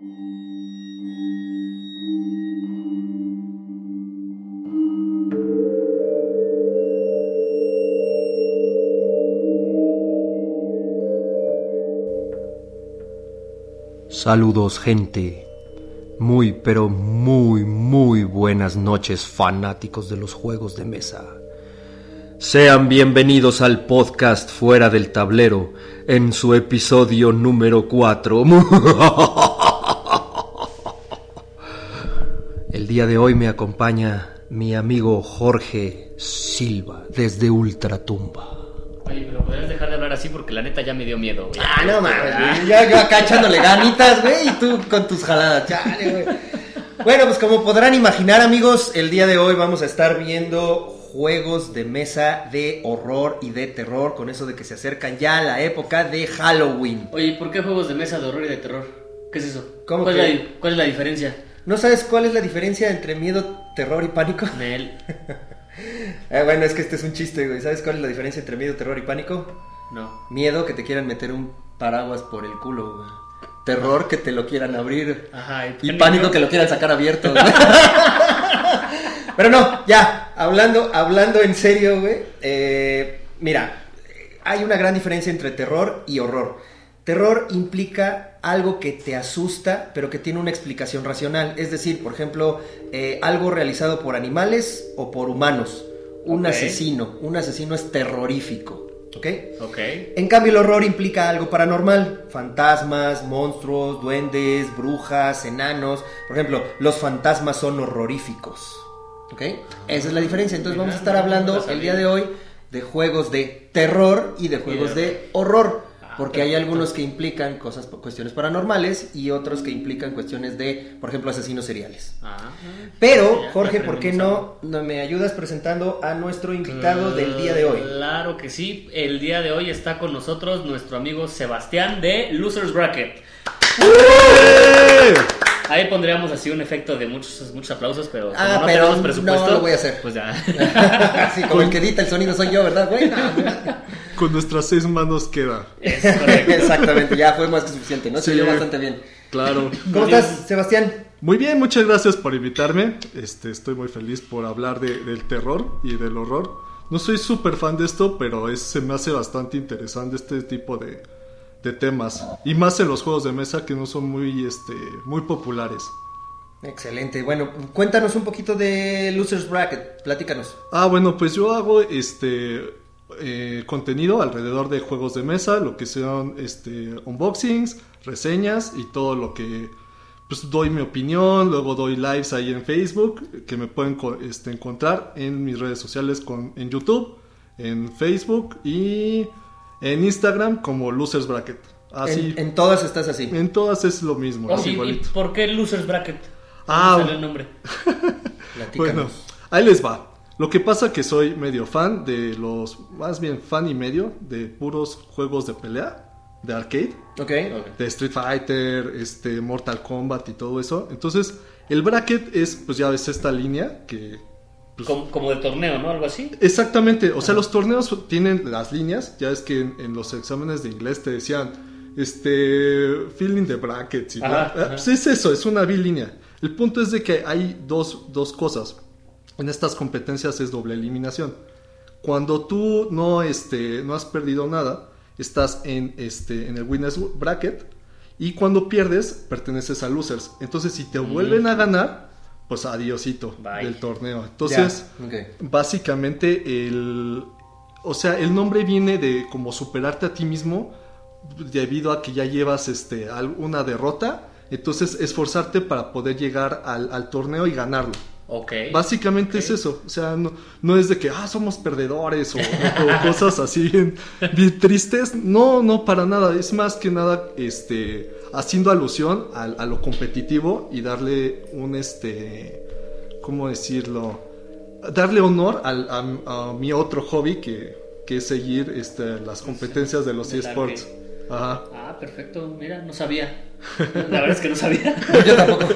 Saludos gente. Muy pero muy muy buenas noches fanáticos de los juegos de mesa. Sean bienvenidos al podcast Fuera del Tablero en su episodio número 4. El día de hoy me acompaña mi amigo Jorge Silva desde Ultratumba. Oye, pero podrías dejar de hablar así porque la neta ya me dio miedo. güey. Ah, no mames. Ya yo acá echándole ganitas, güey, y tú con tus jaladas. Chale, güey. Bueno, pues como podrán imaginar, amigos, el día de hoy vamos a estar viendo juegos de mesa de horror y de terror, con eso de que se acercan ya a la época de Halloween. Oye, ¿y ¿por qué juegos de mesa de horror y de terror? ¿Qué es eso? ¿Cómo ¿Cuál, que? es la, cuál es la diferencia? ¿No sabes cuál es la diferencia entre miedo, terror y pánico? Mel. Eh, bueno, es que este es un chiste, güey. ¿Sabes cuál es la diferencia entre miedo, terror y pánico? No. Miedo que te quieran meter un paraguas por el culo, güey. Terror que te lo quieran abrir. Ajá. Y pánico que lo quieran sacar abierto. güey. Pero no, ya, hablando, hablando en serio, güey. eh, mira, hay una gran diferencia entre terror y horror. Terror implica algo que te asusta, pero que tiene una explicación racional. Es decir, por ejemplo, eh, algo realizado por animales o por humanos. Un asesino. Un asesino es terrorífico. ¿Ok? Ok. En cambio, el horror implica algo paranormal: fantasmas, monstruos, duendes, brujas, enanos. Por ejemplo, los fantasmas son horroríficos. ¿Ok? Esa es la diferencia. Entonces, vamos a estar hablando el día de hoy de juegos de terror y de juegos de horror. Ah, Porque hay algunos que implican cosas, cuestiones paranormales y otros que implican cuestiones de, por ejemplo, asesinos seriales. Ah. Pero, Ya, Jorge, ya ¿por qué no, no me ayudas presentando a nuestro invitado del día de hoy? Claro que sí. El día de hoy está con nosotros nuestro amigo Sebastián de Losers Bracket. Ahí pondríamos así un efecto de muchos, muchos aplausos, pero como Ah, no pero tenemos presupuesto, no lo voy a hacer. Pues ya. Así como el que edita el sonido soy yo, ¿verdad, güey? No. Con nuestras seis manos queda. Es. Exactamente, ya fue más que suficiente, ¿no? Se Sí. oyó bastante bien. Claro. ¿Cómo bien. estás, Sebastián? Muy bien, muchas gracias por invitarme. Este, estoy muy feliz por hablar de- del terror y del horror. No soy súper fan de esto, pero es- se me hace bastante interesante este tipo de, de temas. Y más en los juegos de mesa que no son muy, este, muy populares. Excelente. Bueno, cuéntanos un poquito de Losers Bracket. Platícanos. Ah, bueno, pues yo hago este eh, contenido alrededor de juegos de mesa, lo que sean este unboxings, reseñas y todo lo que pues doy mi opinión, luego doy lives ahí en Facebook que me pueden este, encontrar en mis redes sociales con en YouTube, en Facebook y en Instagram como Losers Bracket. Así En, en todas estás así. en todas es lo mismo, Oh, es sí, ¿Y igualito. por qué Losers Bracket? Ah, ¿Dónde sale el nombre? Platícanos. Bueno, ahí les va. Lo que pasa que soy medio fan de los, más bien fan y medio de puros juegos de pelea, de arcade, Ok. de Street Fighter, este, Mortal Kombat y todo eso. Entonces, el bracket es, pues ya ves esta línea que... pues, Como, como de torneo, ¿no? Algo así. Exactamente, o sea, los torneos tienen las líneas, ya es que en, en los exámenes de inglés te decían, este, feeling de brackets y Ajá. Pues es eso, es una línea. El punto es de que hay dos, dos cosas. En estas competencias es doble eliminación. Cuando tú no, este, no has perdido nada, estás en, este, en el winners bracket y cuando pierdes, perteneces a losers. Entonces, si te vuelven a ganar, pues adiosito Bye. del torneo. Entonces, básicamente el o sea el nombre viene de como superarte a ti mismo debido a que ya llevas este al- una derrota entonces esforzarte para poder llegar al, al torneo y ganarlo Ok. básicamente es eso o sea no, no es de que ah somos perdedores o, o cosas así bien, bien tristes no no para nada es más que nada este haciendo alusión al- a, lo competitivo y darle un este cómo decirlo darle honor al- a, a mi otro hobby que, que es seguir este, las competencias de los eSports. Ajá. Ah, perfecto. Mira, no sabía. La verdad es que no sabía. Yo tampoco.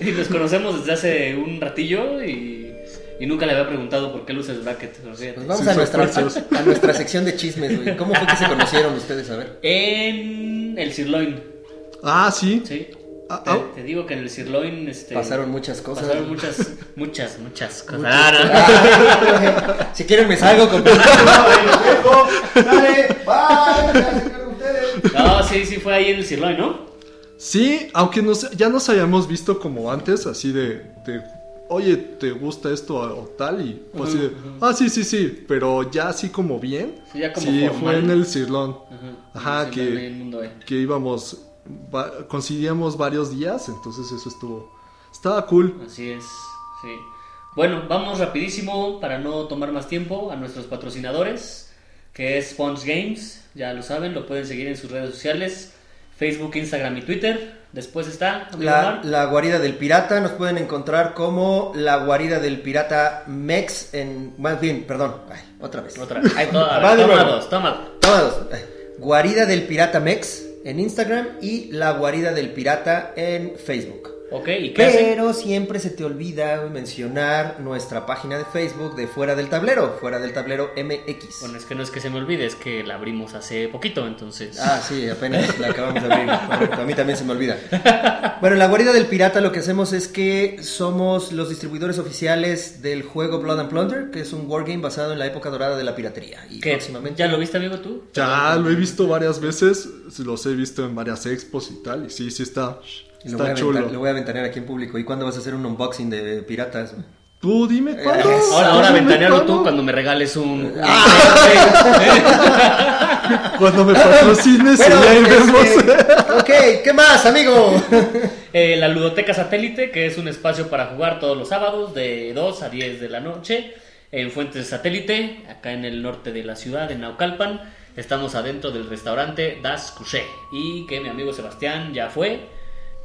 y nos conocemos desde hace un ratillo y, y nunca le había preguntado por qué luces bracket. Pues vamos Sí, a, nuestra, a nuestra sección de chismes, güey. ¿Cómo fue que se conocieron ustedes? A ver. En el sirloin. Ah, sí. Sí. Ah, Te, ah, te digo que en el sirloin este, Pasaron muchas cosas. Pasaron muchas, muchas, muchas cosas. Muchas Ah, no. Ah, si quieren me salgo con Dale, bye, ya se cargan ustedes. No, sí, sí fue ahí en el sirloin, ¿no? Sí, aunque nos, ya nos hayamos visto como antes, así de, de, oye, ¿te gusta esto o, tal? Y fue así de, ah, sí, sí, sí, pero ya así como bien. Sí, ya como sí, fue en el Cirlón. Ajá, Sí, que- mundo, eh. que íbamos, va- coincidíamos varios días, entonces eso estuvo, estaba cool. Así es, sí. Bueno, vamos rapidísimo para no tomar más tiempo a nuestros patrocinadores, que es Sponge Games, ya lo saben, lo pueden seguir en sus redes sociales, Facebook, Instagram y Twitter. Después está La, la guarida del pirata nos pueden encontrar como la guarida del pirata Mex en... Más bien, perdón, ay, otra vez. Otra. Ay, ver, de toma dos, toma dos. Toma dos. Ay. Guarida del pirata Mex en Instagram y la guarida del pirata en Facebook. Ok, ¿y qué hacen? Pero siempre se te olvida mencionar nuestra página de Facebook de Fuera del Tablero, Fuera del Tablero MX. Bueno, es que no es que se me olvide, es que la abrimos hace poquito, entonces... Ah, sí, apenas la acabamos de abrir. Correcto, A mí también se me olvida. Bueno, en la guarida del pirata lo que hacemos es que somos los distribuidores oficiales del juego Blood and Plunder, que es un wargame basado en la época dorada de la piratería. Y ¿Qué? próximamente... ¿Ya lo viste, amigo, tú? Ya lo he visto varias veces, los he visto en varias expos y tal, y sí, sí está, Y Lo voy, a está aventar- chulo. lo voy a ventanear aquí en público. ¿Y cuándo vas a hacer un unboxing de piratas? güey? Tú dime cuándo. Eh, Ahora, ahora Dime ventanealo tú cuándo. cuando me regales un... Cuando me patrocines y ahí vemos. ok, ¿qué más, amigo? Eh, la Ludoteca Satélite, que es un espacio para jugar todos los sábados de 2 a 10 de la noche en Fuentes de Satélite, acá en el norte de la ciudad, en Naucalpan. Estamos adentro del restaurante Das Couché y que mi amigo Sebastián ya fue.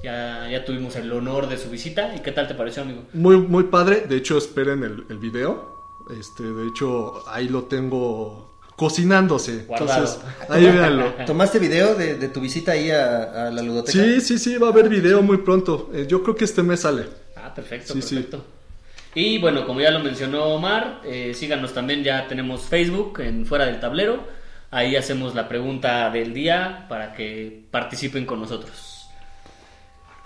Ya, ya tuvimos el honor de su visita. ¿Y qué tal te pareció, amigo? Muy, muy padre. De hecho, esperen el, el video. Este, de hecho, ahí lo tengo cocinándose. Guardado. Entonces, ahí véanlo. ¿Tomaste video de, de tu visita ahí a, a la ludoteca? Sí, sí, sí, va a haber video muy pronto. Eh, yo creo que este mes sale. Ah, perfecto, Sí, sí. perfecto. Y bueno, como ya lo mencionó Omar, eh, síganos también, ya tenemos Facebook en Fuera del Tablero. Ahí hacemos la pregunta del día para que participen con nosotros.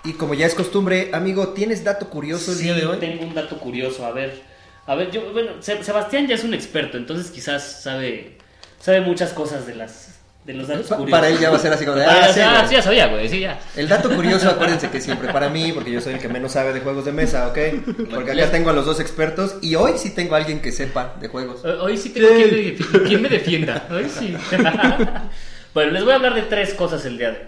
Y como ya es costumbre, amigo, ¿tienes dato curioso el Sí, día de hoy? tengo un dato curioso. A ver, a ver, yo, bueno, Se- Sebastián ya es un experto, entonces quizás sabe, sabe muchas cosas de las, de los datos Pa- curiosos. para él ya va a ser así como de, Ah, ah, sí, ah, ya sabía, güey, sí, ya. El dato curioso, acuérdense que siempre para mí, porque yo soy el que menos sabe de juegos de mesa, ¿ok? Porque acá tengo a los dos expertos y hoy sí tengo a alguien que sepa de juegos. Hoy- Hoy sí tengo quien me, quien me defienda. Hoy sí. bueno, les voy a hablar de tres cosas el día de hoy.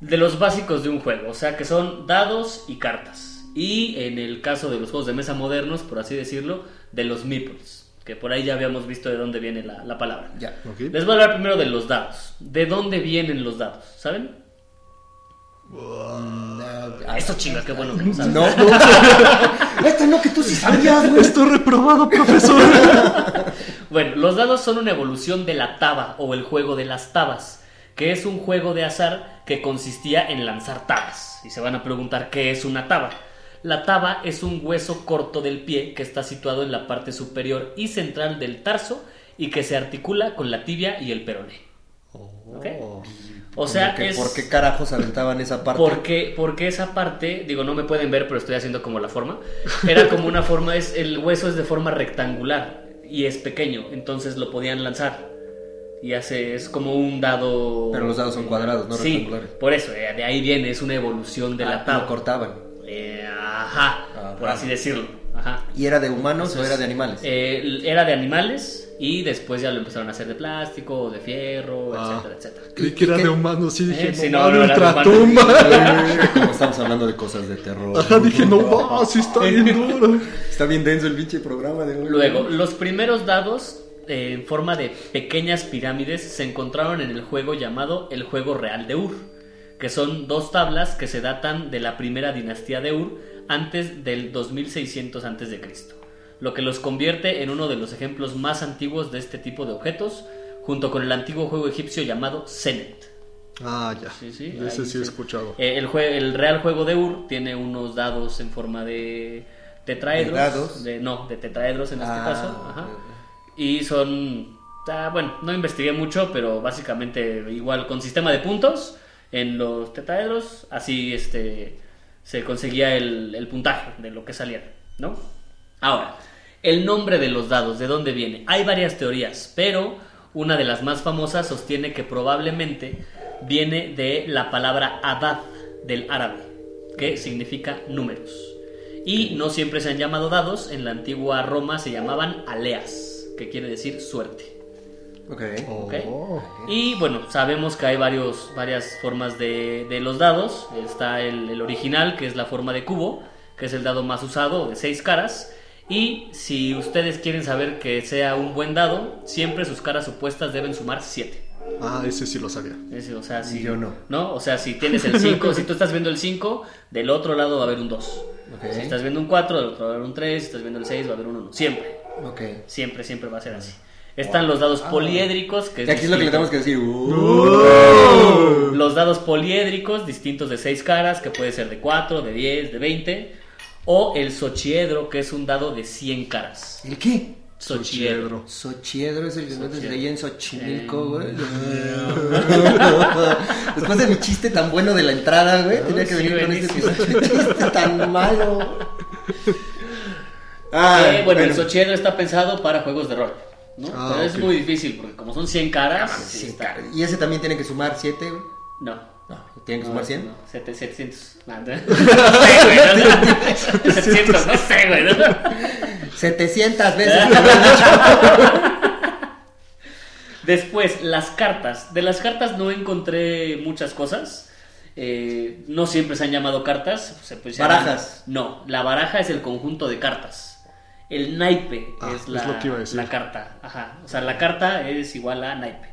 De los básicos de un juego, o sea que son dados y cartas. Y en el caso de los juegos de mesa modernos, por así decirlo, de los meeples. Que por ahí ya habíamos visto de dónde viene la, la palabra. Ya. Les voy a hablar primero de los dados. ¿De dónde vienen los dados? ¿Saben? Ah, Esto chinga, qué bueno que lo saben. No, no. Esto no, que tú sí sabías, güey. Estoy reprobado, profesor. Bueno, los dados son una evolución de la taba o el juego de las tabas, que es un juego de azar que consistía en lanzar tabas. Y se van a preguntar qué es una taba. La taba es un hueso corto del pie que está situado en la parte superior y central del tarso y que se articula con la tibia y el peroné. ¿Ok? O sea, ¿Por qué, es ¿Por qué carajos aventaban esa parte? porque, porque esa parte, digo, no me pueden ver, pero estoy haciendo como la forma. Era como una forma, es el hueso es de forma rectangular y es pequeño, entonces lo podían lanzar. Y hace, es como un dado. Pero los dados son cuadrados, no Sí, rectangulares. por eso, eh, de ahí viene, es una evolución de Ah, la lo tabla. cortaban. Eh, ajá, Ajá. por así decirlo. Ajá. ¿Y era de humanos o era de animales? eh, era de animales y después ya lo empezaron a hacer de plástico, de fierro, Ah. etcétera, etcétera. Creí que era de humanos, sí dije, Eh, sí, no, no, ultratumba. Como estamos hablando de cosas de terror. Ajá, dije, no, va, sí está bien duro. Está bien denso el pinche programa de hoy. Luego, los primeros dados eh, en forma de pequeñas pirámides se encontraron en el juego llamado el Juego Real de Ur, que son dos tablas que se datan de la primera dinastía de Ur antes del 2600 antes de Cristo, lo que los convierte en uno de los ejemplos más antiguos de este tipo de objetos, junto con el antiguo juego egipcio llamado Senet. Ah, ya. Sí, sí, Ese sí he escuchado. Eh, el, jue- el real juego de Ur tiene unos dados en forma de tetraedros. ¿De dados? de- no, de tetraedros en este Ah, caso. Ajá. Y son. ah, bueno, no investigué mucho, pero básicamente igual con sistema de puntos. en los tetaedros, así este, se conseguía el, el puntaje de lo que saliera, ¿no? Ahora, el nombre de los dados, ¿de dónde viene? Hay varias teorías, pero una de las más famosas sostiene que probablemente viene de la palabra adad del árabe, que significa números. Y no siempre se han llamado dados, en la antigua Roma se llamaban aleas, que quiere decir suerte. Ok. ¿ok? Y bueno, sabemos que hay varios, varias formas de, de los dados. Está el, el original, que es la forma de cubo, que es el dado más usado, de seis caras. Y si ustedes quieren saber que sea un buen dado, siempre sus caras opuestas deben sumar 7. Ah, ese sí lo sabía. O sea, si, Yo no. O sea, si tienes el 5, si tú estás viendo el 5, del otro lado va a haber un 2. Ok. Si estás viendo un 4, del otro va a haber un 3. Si estás viendo el 6, va a haber un 1. Siempre. Siempre, siempre va a ser así. Están los dados poliédricos, que Y aquí es lo que le tenemos que decir. Uh. Los dados poliédricos, distintos de 6 caras, que puede ser de 4, de 10, de 20. O el sochiedro, que es un dado de 100 caras. ¿El qué? Sochiedro. Sochiedro es el que no te Sochiedro. leía en Xochimilco, güey. Eh. Después de mi chiste tan bueno de la entrada, güey, tenía que sí, venir con este chiste tan malo. Ah, bueno, el sochiedro está pensado para juegos de rol. ¿no? Ah, Pero es muy difícil, porque como son 100 caras, sí Sí, está- cara. Y ese también tiene que sumar 7, güey. No. No, tiene que sumar 100. No, sete- 700. No, no. No sé, güey. No, 700, no sé, güey. ¿no? 700 veces. Después, las cartas. De las cartas no encontré muchas cosas. Eh, no siempre se han llamado cartas. Se pues, Barajas. llaman- No, la baraja es el conjunto de cartas. El naipe Ah, es, es la, lo que iba a decir. la carta. Ajá. O sea, la carta es igual a naipe.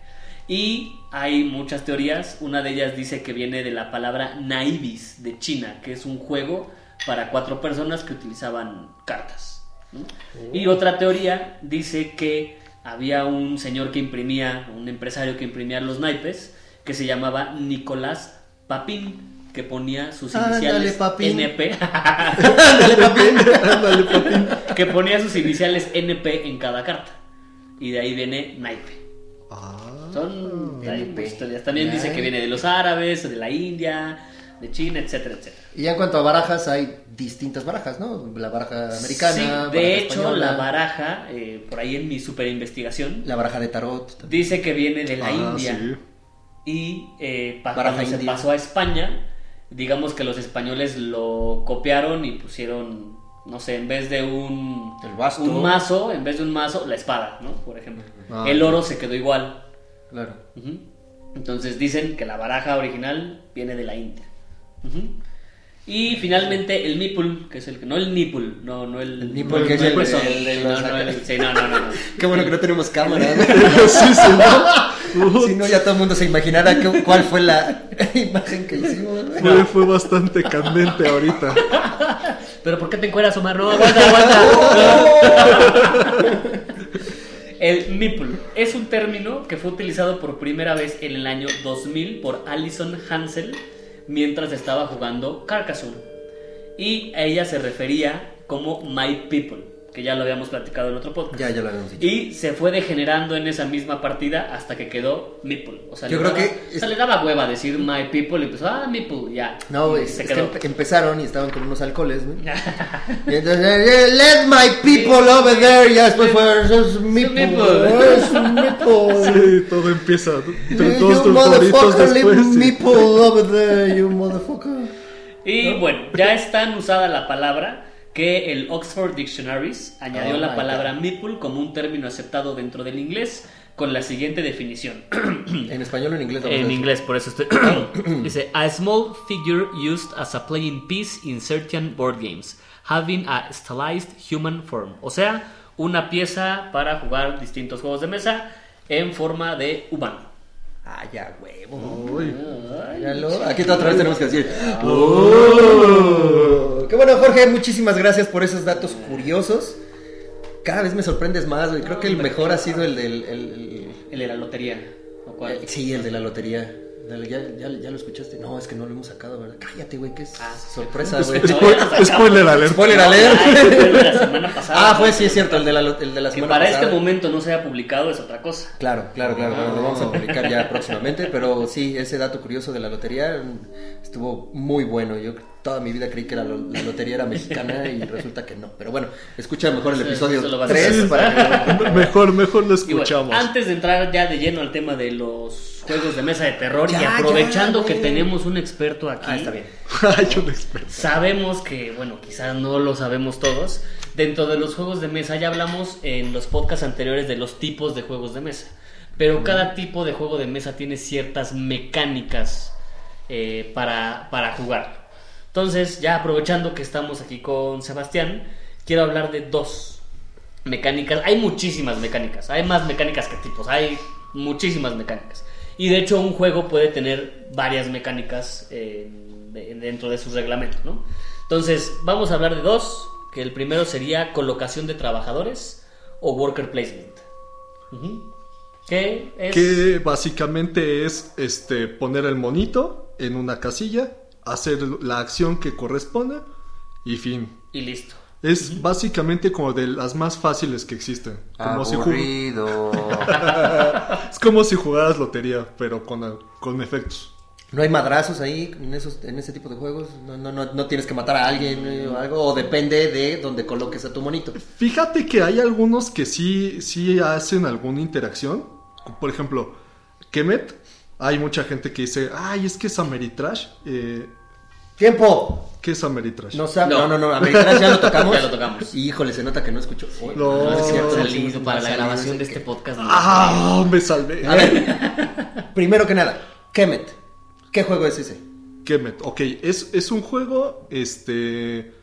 Y hay muchas teorías. Una de ellas dice que viene de la palabra naibis de China, que es un juego para cuatro personas que utilizaban cartas. ¿no? Y otra teoría dice que había un señor que imprimía, un empresario que imprimía los naipes, que se llamaba Nicolás Papín, que ponía sus iniciales Papín. NP, Ándale, papín. Que ponía sus iniciales NP en cada carta. Y de ahí viene naipe. Ah. Son NP. muchas teorías. También dice que viene de los árabes, de la India, de China, etcétera, etcétera. Y ya en cuanto a barajas, hay distintas barajas, ¿no? La baraja americana. Sí, baraja de hecho, española, la baraja, eh, por ahí en mi super investigación, La baraja de tarot. también. dice que viene de la Ah, India. sí. Y eh, Baraja se pasó a España, digamos que los españoles lo copiaron y pusieron, no sé, en vez de un, El basto. un mazo, en vez de un mazo, la espada, ¿no? Por ejemplo. Ah, El oro se quedó igual. Claro. Ujú. Entonces dicen que la baraja original viene de la India. Ujú. Y finalmente el nipple, que es el que no el nipple, no no el, El nipple, no que es el- el- el- no, no, el- sí, no, no, no. Qué bueno que no tenemos cámara. sí, sí, ¿no? Si no, ya todo el mundo se imaginara qué- cuál fue la imagen que hicimos. Fue, fue bastante candente ahorita. Pero ¿por qué te encueras, Omar? No, aguanta, aguanta. El nipple es un término que fue utilizado por primera vez en el año 2000 por Alison Hansel mientras estaba jugando Carcassonne. Y a ella se refería como My People, que ya lo habíamos platicado en otro podcast. Ya, ya lo habíamos dicho. Y se fue degenerando en esa misma partida hasta que quedó Meeple. O sea, Yo le creo daba- que o sea, le daba hueva decir My People y empezó, ah, Meeple, ya. No, Y güey, se es que quedó. empe- empezaron y estaban con unos alcoholes, güey. Y entonces, eh, let my people over there. Y ya después fue, es meeple. Es un meeple. Sí, todo empieza. Todos tus favoritos motherfucker, leave después. sí. meeple over there, you motherfucker. Y bueno, ya es tan usada la palabra que el Oxford Dictionaries añadió Oh la palabra God. meeple como un término aceptado dentro del inglés con la siguiente definición. En español o en inglés. En inglés, por eso estoy. Dice: A small figure used as a playing piece in certain board games, having a stylized human form. O sea, una pieza para jugar distintos juegos de mesa en forma de humano. Ah, ya, huevo. Uy. Míralo. Aquí otra vez tenemos que decir. "Oh". Qué bueno, Jorge. Muchísimas gracias por esos datos curiosos. Cada vez me sorprendes más, güey. Creo que el mejor ha sido el del. el- el- El de la lotería. ¿o cuál? Sí, el de la lotería. Dale, ¿Ya, ya, ya lo escuchaste? No, es que no lo hemos sacado, ¿verdad? Cállate, güey, que es Ah, sorpresa, güey. Spo- Spo- spoiler alert. Spoiler No, alert. ya, el de la semana pasada. Ah, pues sí, es cierto, el de la, el de la Que semana para pasada. este momento no se haya publicado es otra cosa. Claro, claro, claro, lo vamos a publicar ya próximamente, pero sí, ese dato curioso de la lotería mm, estuvo muy bueno. Yo toda mi vida creí que la, lo- la lotería era mexicana y resulta que no. Pero bueno, escucha mejor el episodio eso lo vas a 3 hacer. para que... Mejor, mejor lo bueno, escuchamos. antes de entrar ya de lleno al tema de los juegos de mesa de terror Ya, y aprovechando ya, que tenemos un experto aquí, Ah, está bien. Hay un experto. sabemos que, bueno, quizás no lo sabemos todos, dentro de los juegos de mesa ya hablamos en los podcasts anteriores de los tipos de juegos de mesa, pero cada tipo de juego de mesa tiene ciertas mecánicas eh, para, para jugar. Entonces, ya aprovechando que estamos aquí con Sebastián, quiero hablar de dos mecánicas. Hay muchísimas mecánicas, hay más mecánicas que tipos, hay muchísimas mecánicas. Y de hecho un juego puede tener varias mecánicas eh, de- dentro de sus reglamentos, ¿no? Entonces, vamos a hablar de dos, que el primero sería colocación de trabajadores o worker placement. Ujú. ¿Qué es? Que básicamente es este poner el monito en una casilla, hacer la acción que corresponde y fin. Y listo. Es básicamente como de las más fáciles que existen. Como si, es como si jugaras lotería, pero con, con efectos. ¿No hay madrazos ahí en, esos, en ese tipo de juegos? ¿No, no, no, no tienes que matar a alguien eh, o algo? ¿O depende de donde coloques a tu monito? Fíjate que hay algunos que sí, sí hacen alguna interacción. Por ejemplo, Kemet. Hay mucha gente que dice, ay, es que es Ameritrash. Eh, ¡Tiempo! ¿Qué es Ameritrash? No, sabe- No. no, no, no, Americanas ya lo tocamos. Ya lo tocamos. Y, híjole, se nota que no escuchó. Uy, No, es cierto, no salido no para la grabación de este que- podcast. ¡Ah! Me salvé. A ver, primero que nada, Kemet. ¿Qué juego es ese? Kemet, ok, es, es un juego, este,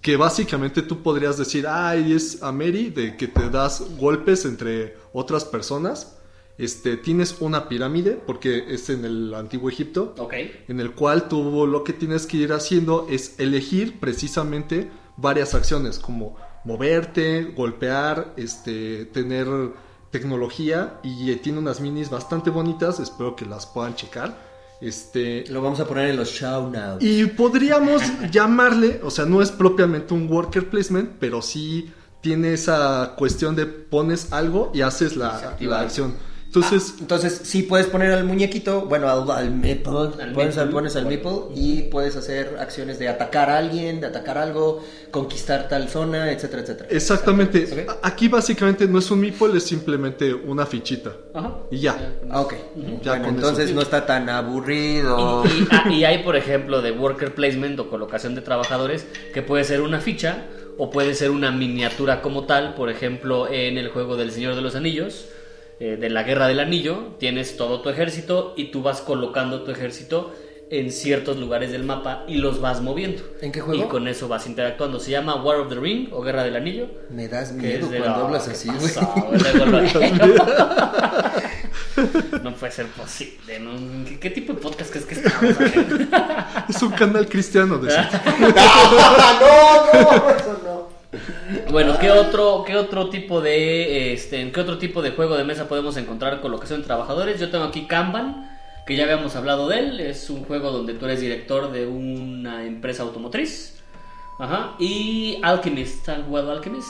que básicamente tú podrías decir, ay, es Ameri, de que te das golpes entre otras personas, este, tienes una pirámide, porque es en el antiguo Egipto, Ok. en el cual tú lo que tienes que ir haciendo es elegir precisamente varias acciones, como moverte, golpear, este, tener tecnología, y eh, tiene unas minis bastante bonitas, espero que las puedan checar. Este, Lo vamos a poner en los show now. y podríamos llamarle, o sea, no es propiamente un worker placement, pero sí tiene esa cuestión de pones algo y haces la, la acción. Entonces, Ah, entonces sí puedes poner al muñequito, bueno, al, al meeple, Al pones, al- meeple. pones al meeple y puedes hacer acciones de atacar a alguien, de atacar algo, conquistar tal zona, etcétera, etcétera. exactamente, aquí básicamente no es un meeple, es simplemente una fichita. Ajá. Y ya. Ah, ok. Ya bueno, con entonces eso. no está tan aburrido. Y, y- ah, y hay, por ejemplo, de worker placement o colocación de trabajadores, que puede ser una ficha o puede ser una miniatura como tal. Por ejemplo, en el juego del Señor de los Anillos, eh, de la Guerra del Anillo, tienes todo tu ejército y tú vas colocando tu ejército en ciertos lugares del mapa y los vas moviendo. ¿En qué juego? Y con eso vas interactuando. Se llama War of the Ring o Guerra del Anillo. Me das miedo es de cuando la- hablas ¿qué así, no puede ser posible. ¿no? ¿Qué, qué tipo de podcast crees que estamos haciendo? Es un canal cristiano de no, no, eso no. Bueno, ¿qué otro, qué otro tipo de este, qué otro tipo de juego de mesa podemos encontrar colocación de trabajadores? Yo tengo aquí Kanban, que ya habíamos hablado de él, es un juego donde tú eres director de una empresa automotriz. Ajá. Y Alchemist, ¿han jugado Alchemist?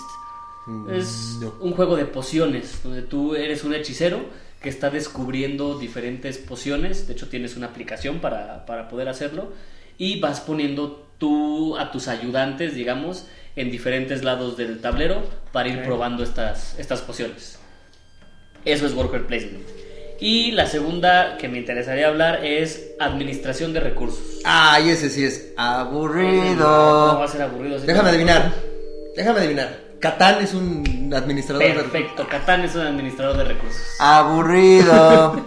Es no. un juego de pociones, donde tú eres un hechicero que está descubriendo diferentes pociones. De hecho, tienes una aplicación para, para poder hacerlo. Y vas poniendo tú a tus ayudantes, digamos, en diferentes lados del tablero para ir probando estas, estas pociones. Eso es worker placement. Y la segunda que me interesaría hablar es administración de recursos. Ay, ese sí es ¿Cómo va aburrido. a ser aburrido? Déjame adivinar. Déjame adivinar. Catán es un administrador de Perfecto, Catán es un administrador de recursos. Aburrido.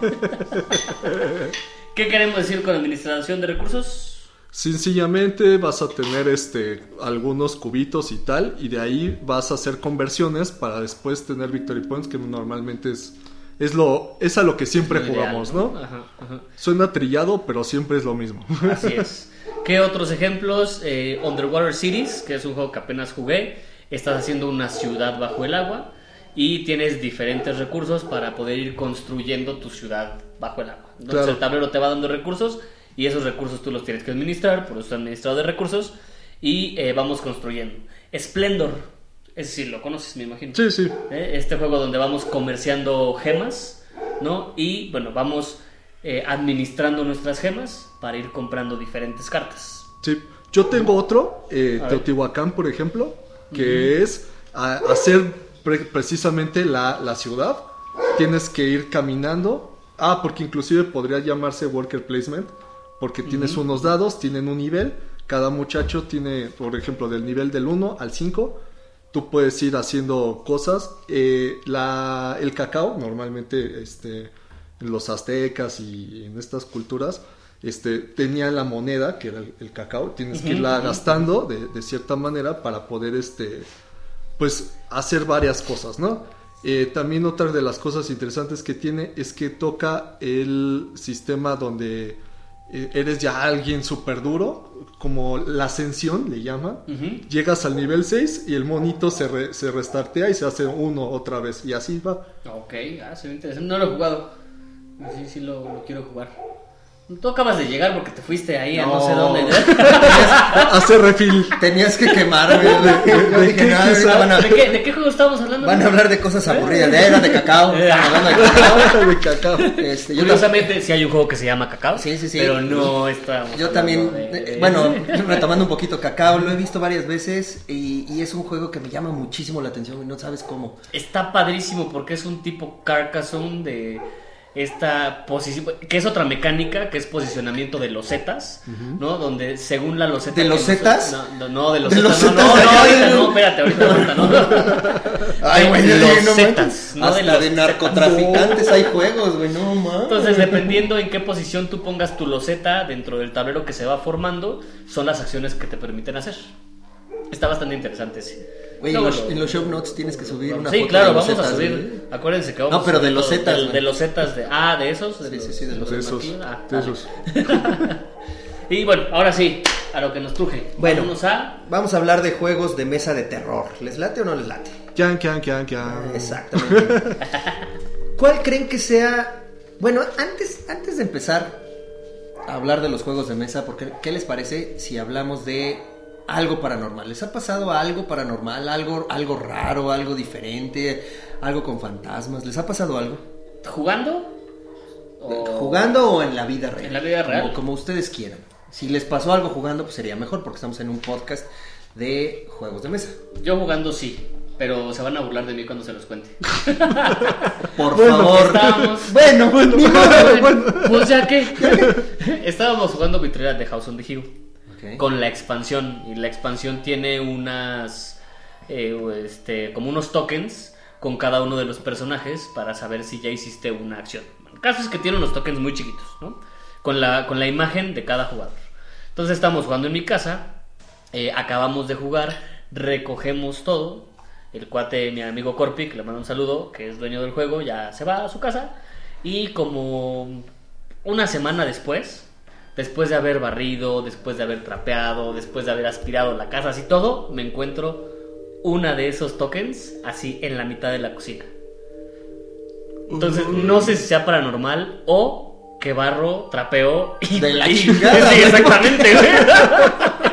¿Qué queremos decir con administración de recursos? Sencillamente vas a tener este algunos cubitos y tal, y de ahí vas a hacer conversiones para después tener victory points, que normalmente es, es lo, es a lo que siempre Lo ideal, jugamos, ¿no? Ajá, ajá. Suena trillado, pero siempre es lo mismo. Así es. ¿Qué otros ejemplos? Eh, Underwater Cities, que es un juego que apenas jugué. Estás haciendo una ciudad bajo el agua y tienes diferentes recursos para poder ir construyendo tu ciudad bajo el agua. Entonces Claro. el tablero te va dando recursos y esos recursos tú los tienes que administrar, por eso es administrador de recursos y eh, vamos construyendo. Splendor, ese sí lo conoces, me imagino. Sí, sí. ¿eh? Este juego donde vamos comerciando gemas, ¿no? Y bueno, vamos eh, administrando nuestras gemas para ir comprando diferentes cartas. Sí, yo tengo otro, eh. Teotihuacán, por ejemplo, que es a- hacer pre- precisamente la, la ciudad. Tienes que ir caminando. Ah, porque inclusive podría llamarse worker placement, porque tienes unos dados, tienen un nivel. Cada muchacho tiene, por ejemplo, del nivel del 1 al 5. Tú puedes ir haciendo cosas. Eh, la, el cacao, normalmente este, en los aztecas y en estas culturas, este, tenía la moneda, que era el, el cacao. Tienes que irla gastando de, de cierta manera para poder este, pues, hacer varias cosas, ¿no? Eh, también otra de las cosas interesantes que tiene es que toca el sistema donde eres ya alguien súper duro, como la ascensión le llaman. Ujú. Llegas al nivel 6 y el monito se, re- se restartea y se hace uno otra vez. Y así va. Ok, ah, se ve interesante. No lo he jugado. Sí, sí lo, lo quiero jugar. Tú acabas de llegar porque te fuiste ahí a no, sé No. dónde. Hace refil. Tenías que quemarme, ¿De dije, qué "No, quizá? ahorita van a, ¿De qué, ¿De qué juego estábamos hablando? van a hablar de cosas aburridas. De era de cacao. De cacao. de cacao. Este, yo, Curiosamente, sí hay un juego que se llama Cacao. Sí, sí, sí. Pero no está. yo también, eh, bueno, retomando un poquito cacao, lo he visto varias veces y, y es un juego que me llama muchísimo la atención y no sabes cómo. Está padrísimo porque es un tipo Carcassonne de esta posición, que es otra mecánica, que es posicionamiento de losetas, ¿no? Donde según la loseta... ¿De losetas? No, no, no, de ¿De losetas, no, losetas no, de no, allá? ahorita no, espérate, ahorita, ahorita, no. Ay, güey, no losetas, no de los- de narcotraficantes hay juegos, güey, no mames. Entonces, dependiendo en qué posición tú pongas tu loseta dentro del tablero que se va formando, son las acciones que te permiten hacer. Está bastante interesante, sí. En los, en los show notes tienes que subir una sí, foto claro, de vamos a subir. Acuérdense que vamos No, pero a de subir todo- losetas, De, de losetas de. Ah, de esos. De Sí, los, sí, sí, de los De esos. Ah, de esos. Y bueno, ahora sí, a lo que nos truje. Bueno. Vámonos a. Vamos a hablar de juegos de mesa de terror. ¿Les late o no les late? Kian, kian, kian, kian. Exactamente. ¿Cuál creen que sea? Bueno, antes, antes de empezar a hablar de los juegos de mesa, porque ¿qué les parece si hablamos de algo paranormal? ¿Les ha pasado algo paranormal, algo, algo raro, algo diferente, algo con fantasmas? ¿Les ha pasado algo? ¿Jugando? O- ¿Jugando o en la vida real? En la vida real. Como, como ustedes quieran. Si les pasó algo jugando, pues sería mejor, porque estamos en un podcast de juegos de mesa. Yo jugando sí. Pero se van a burlar de mí cuando se los cuente. Por Bueno, favor. estábamos- Bueno, Bueno, bueno, bueno. Pues ya que. Estábamos jugando Vitrera de House on the Hill. Con la expansión. Y la expansión tiene unas eh, este como unos tokens con cada uno de los personajes para saber si ya hiciste una acción. El caso es que tiene unos tokens muy chiquitos ¿no? con la con la imagen de cada jugador. Entonces estamos jugando en mi casa eh, acabamos de jugar recogemos todo. El cuate mi amigo Corpi que le mando un saludo que es dueño del juego ya se va a su casa. Y como una semana después, después de haber barrido, después de haber trapeado, después de haber aspirado la casa, así todo, me encuentro una de esos tokens así en la mitad de la cocina. Entonces, no sé si sea paranormal o que barro, trapeo y De la chingada, Sí, exactamente, güey.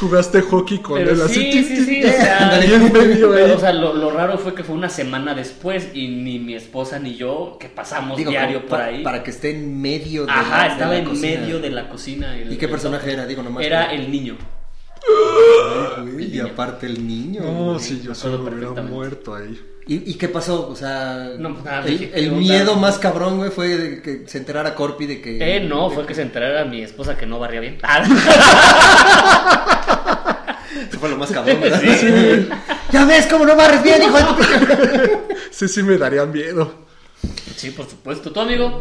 Jugaste hockey con Pero él así. sí, sí, sí, o sea, y en medio ahí. o sea, lo, lo raro fue que fue una semana después y ni mi esposa ni yo que pasamos Digo, diario como por pa- ahí. Para que esté en medio de Ajá, la, de estaba la en cocina. medio de la cocina. el- ¿Y qué personaje era? Digo, nomás. Era el niño. Ay, güey, y aparte el niño. No, güey. sí, yo solo me hubiera muerto ahí. ¿Y, y qué pasó? O sea, No, nada, el, miedo más cabrón, güey, fue de que se enterara Corpi de que... Eh, no, de fue que se enterara mi esposa que no barría bien. Fue lo más cabrón, ¿verdad? Sí. Ya ves cómo no barres bien, hijo de tu- Sí, sí me daría miedo. sí, por supuesto. ¿Tu amigo?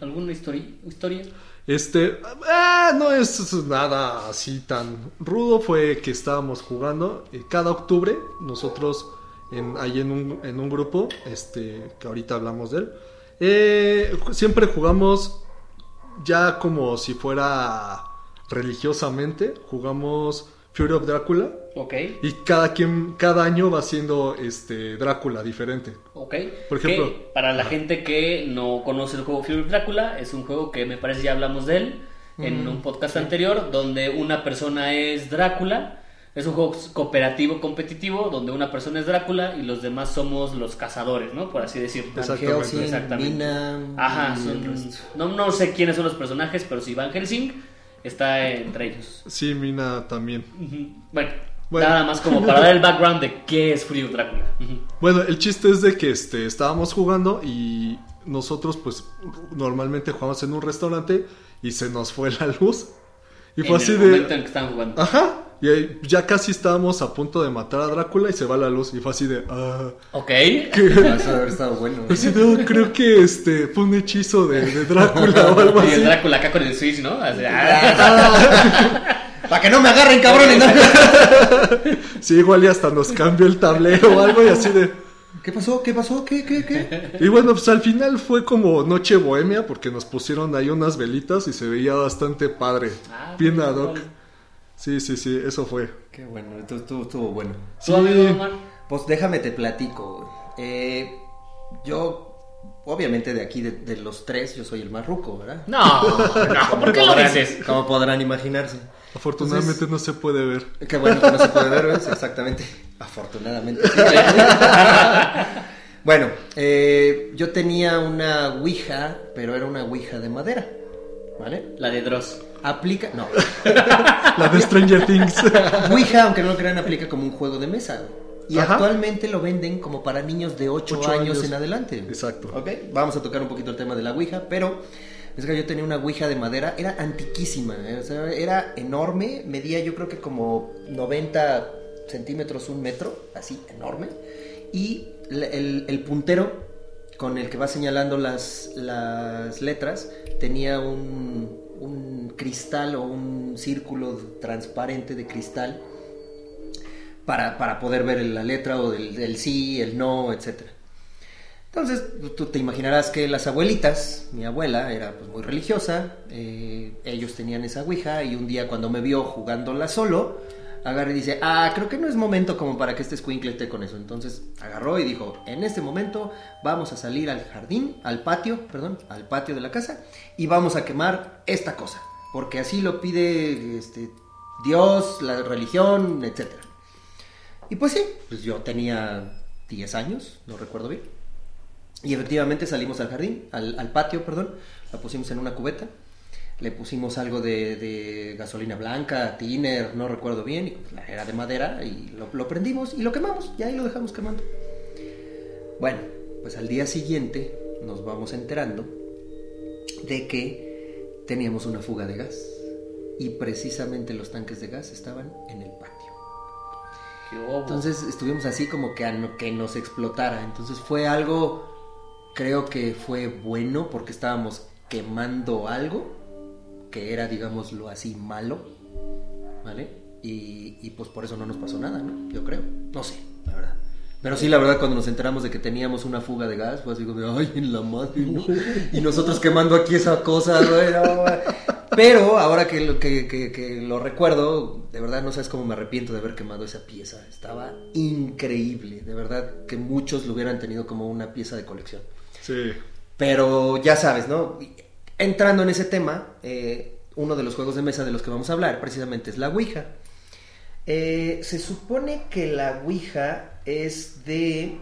¿Alguna historia? historia? Este, ah, no es nada así tan rudo. Fue que estábamos jugando eh, cada octubre. Nosotros, en, ahí en un, en un grupo, este, que ahorita hablamos de él, eh, siempre jugamos ya como si fuera religiosamente. Jugamos Fury of Drácula. Ok, Y cada quien, cada año va siendo este Drácula diferente. ok. Por ejemplo- para la gente que no conoce el juego Fury of Drácula, es un juego que me parece ya hablamos de él en un podcast anterior, donde una persona es Drácula. Es un juego cooperativo competitivo donde una persona es Drácula y los demás somos los cazadores, ¿no? Por así decirlo. Exactamente. Helsing, Exactamente. Mina, Ajá, son- no, no sé quiénes son los personajes, pero si Van Helsing está entre ellos. Sí, Mina también. Bueno, Bueno. nada más como para dar el background de qué es Fury of Drácula. Bueno, el chiste es de que este, estábamos jugando y nosotros pues normalmente jugamos en un restaurante y se nos fue la luz. Y fue en así el de... momento en que estaban jugando. Ajá. Y ahí ya casi estábamos a punto de matar a Drácula y se va la luz. Y fue así de... ah. Ok. Ah, Eso debe haber estado bueno. Así de, "Oh, creo que este fue un hechizo de, de Drácula o algo Y así. el Drácula acá con el Switch, ¿no? Así, ah. Para que no me agarren, cabrones. ¿no? Sí, igual y hasta nos cambió el tablero o algo y así de... ¿Qué pasó? ¿Qué pasó? ¿Qué, qué, qué? Y bueno, pues al final fue como noche bohemia porque nos pusieron ahí unas velitas y se veía bastante padre. Ah, Bien pues, ad hoc. igual. Sí, sí, sí, eso fue. Qué bueno, estuvo, estuvo, estuvo bueno. ¿Tú, amigo Omar? Pues déjame te platico. Eh, yo, obviamente de aquí, de, de los tres, yo soy el más ruco, ¿verdad? No, no, ¿por qué lo dices? Como podrán imaginarse. Afortunadamente no se puede ver. Qué bueno que no se puede ver, ¿ves? Exactamente. Afortunadamente. sí. bueno, eh, yo tenía una Ouija, pero era una Ouija de madera. ¿Vale? La de Dross. Aplica. No. La de Stranger Things. Ouija, aunque no lo crean, aplica como un juego de mesa. Y Ajá. actualmente lo venden como para niños de 8, Ocho años, años. en adelante. Exacto. Ok, vamos a tocar un poquito el tema de la Ouija, pero es que yo tenía una Ouija de madera, era antiquísima, ¿eh? era enorme, medía yo creo que como 90 centímetros, un metro, así, enorme, y el, puntero con el que va señalando las, letras tenía un, un cristal o un círculo transparente de cristal para, para poder ver la letra o el, el sí, el no, etcétera. Entonces, tú te imaginarás que las abuelitas, mi abuela era pues, muy religiosa, eh, ellos tenían esa ouija y un día cuando me vio jugándola solo, agarra y dice, ah, creo que no es momento como para que este escuincle esté con eso. Entonces agarró y dijo, en este momento vamos a salir al jardín, al patio, perdón, al patio de la casa y vamos a quemar esta cosa, porque así lo pide este, Dios, la religión, etcétera. Y pues sí, pues yo tenía 10 años, no recuerdo bien. Y efectivamente salimos al jardín, al, al patio, perdón, la pusimos en una cubeta, le pusimos algo de, de gasolina blanca, tiner, no recuerdo bien, y pues, era de madera, y lo, lo prendimos y lo quemamos, y ahí lo dejamos quemando. Bueno, pues al día siguiente nos vamos enterando de que teníamos una fuga de gas, y precisamente los tanques de gas estaban en el patio. Entonces estuvimos así como que a no- que nos explotara. Entonces fue algo, creo que fue bueno porque estábamos quemando algo que era, digámoslo así, malo, ¿vale? Y, pues por eso no nos pasó nada, ¿no? Yo creo. No sé, la verdad. Pero sí, la verdad, cuando nos enteramos de que teníamos una fuga de gas, como, de, ay, en la madre. Y nosotros quemando aquí esa cosa, güey, no, güey. Pero ahora que lo recuerdo, de verdad no sabes cómo me arrepiento de haber quemado esa pieza. Estaba increíble, de verdad que muchos lo hubieran tenido como una pieza de colección. Sí. Pero ya sabes, ¿no? Entrando en ese tema, eh, uno de los juegos de mesa de los que vamos a hablar precisamente es la Ouija. Eh, se supone que la Ouija es de...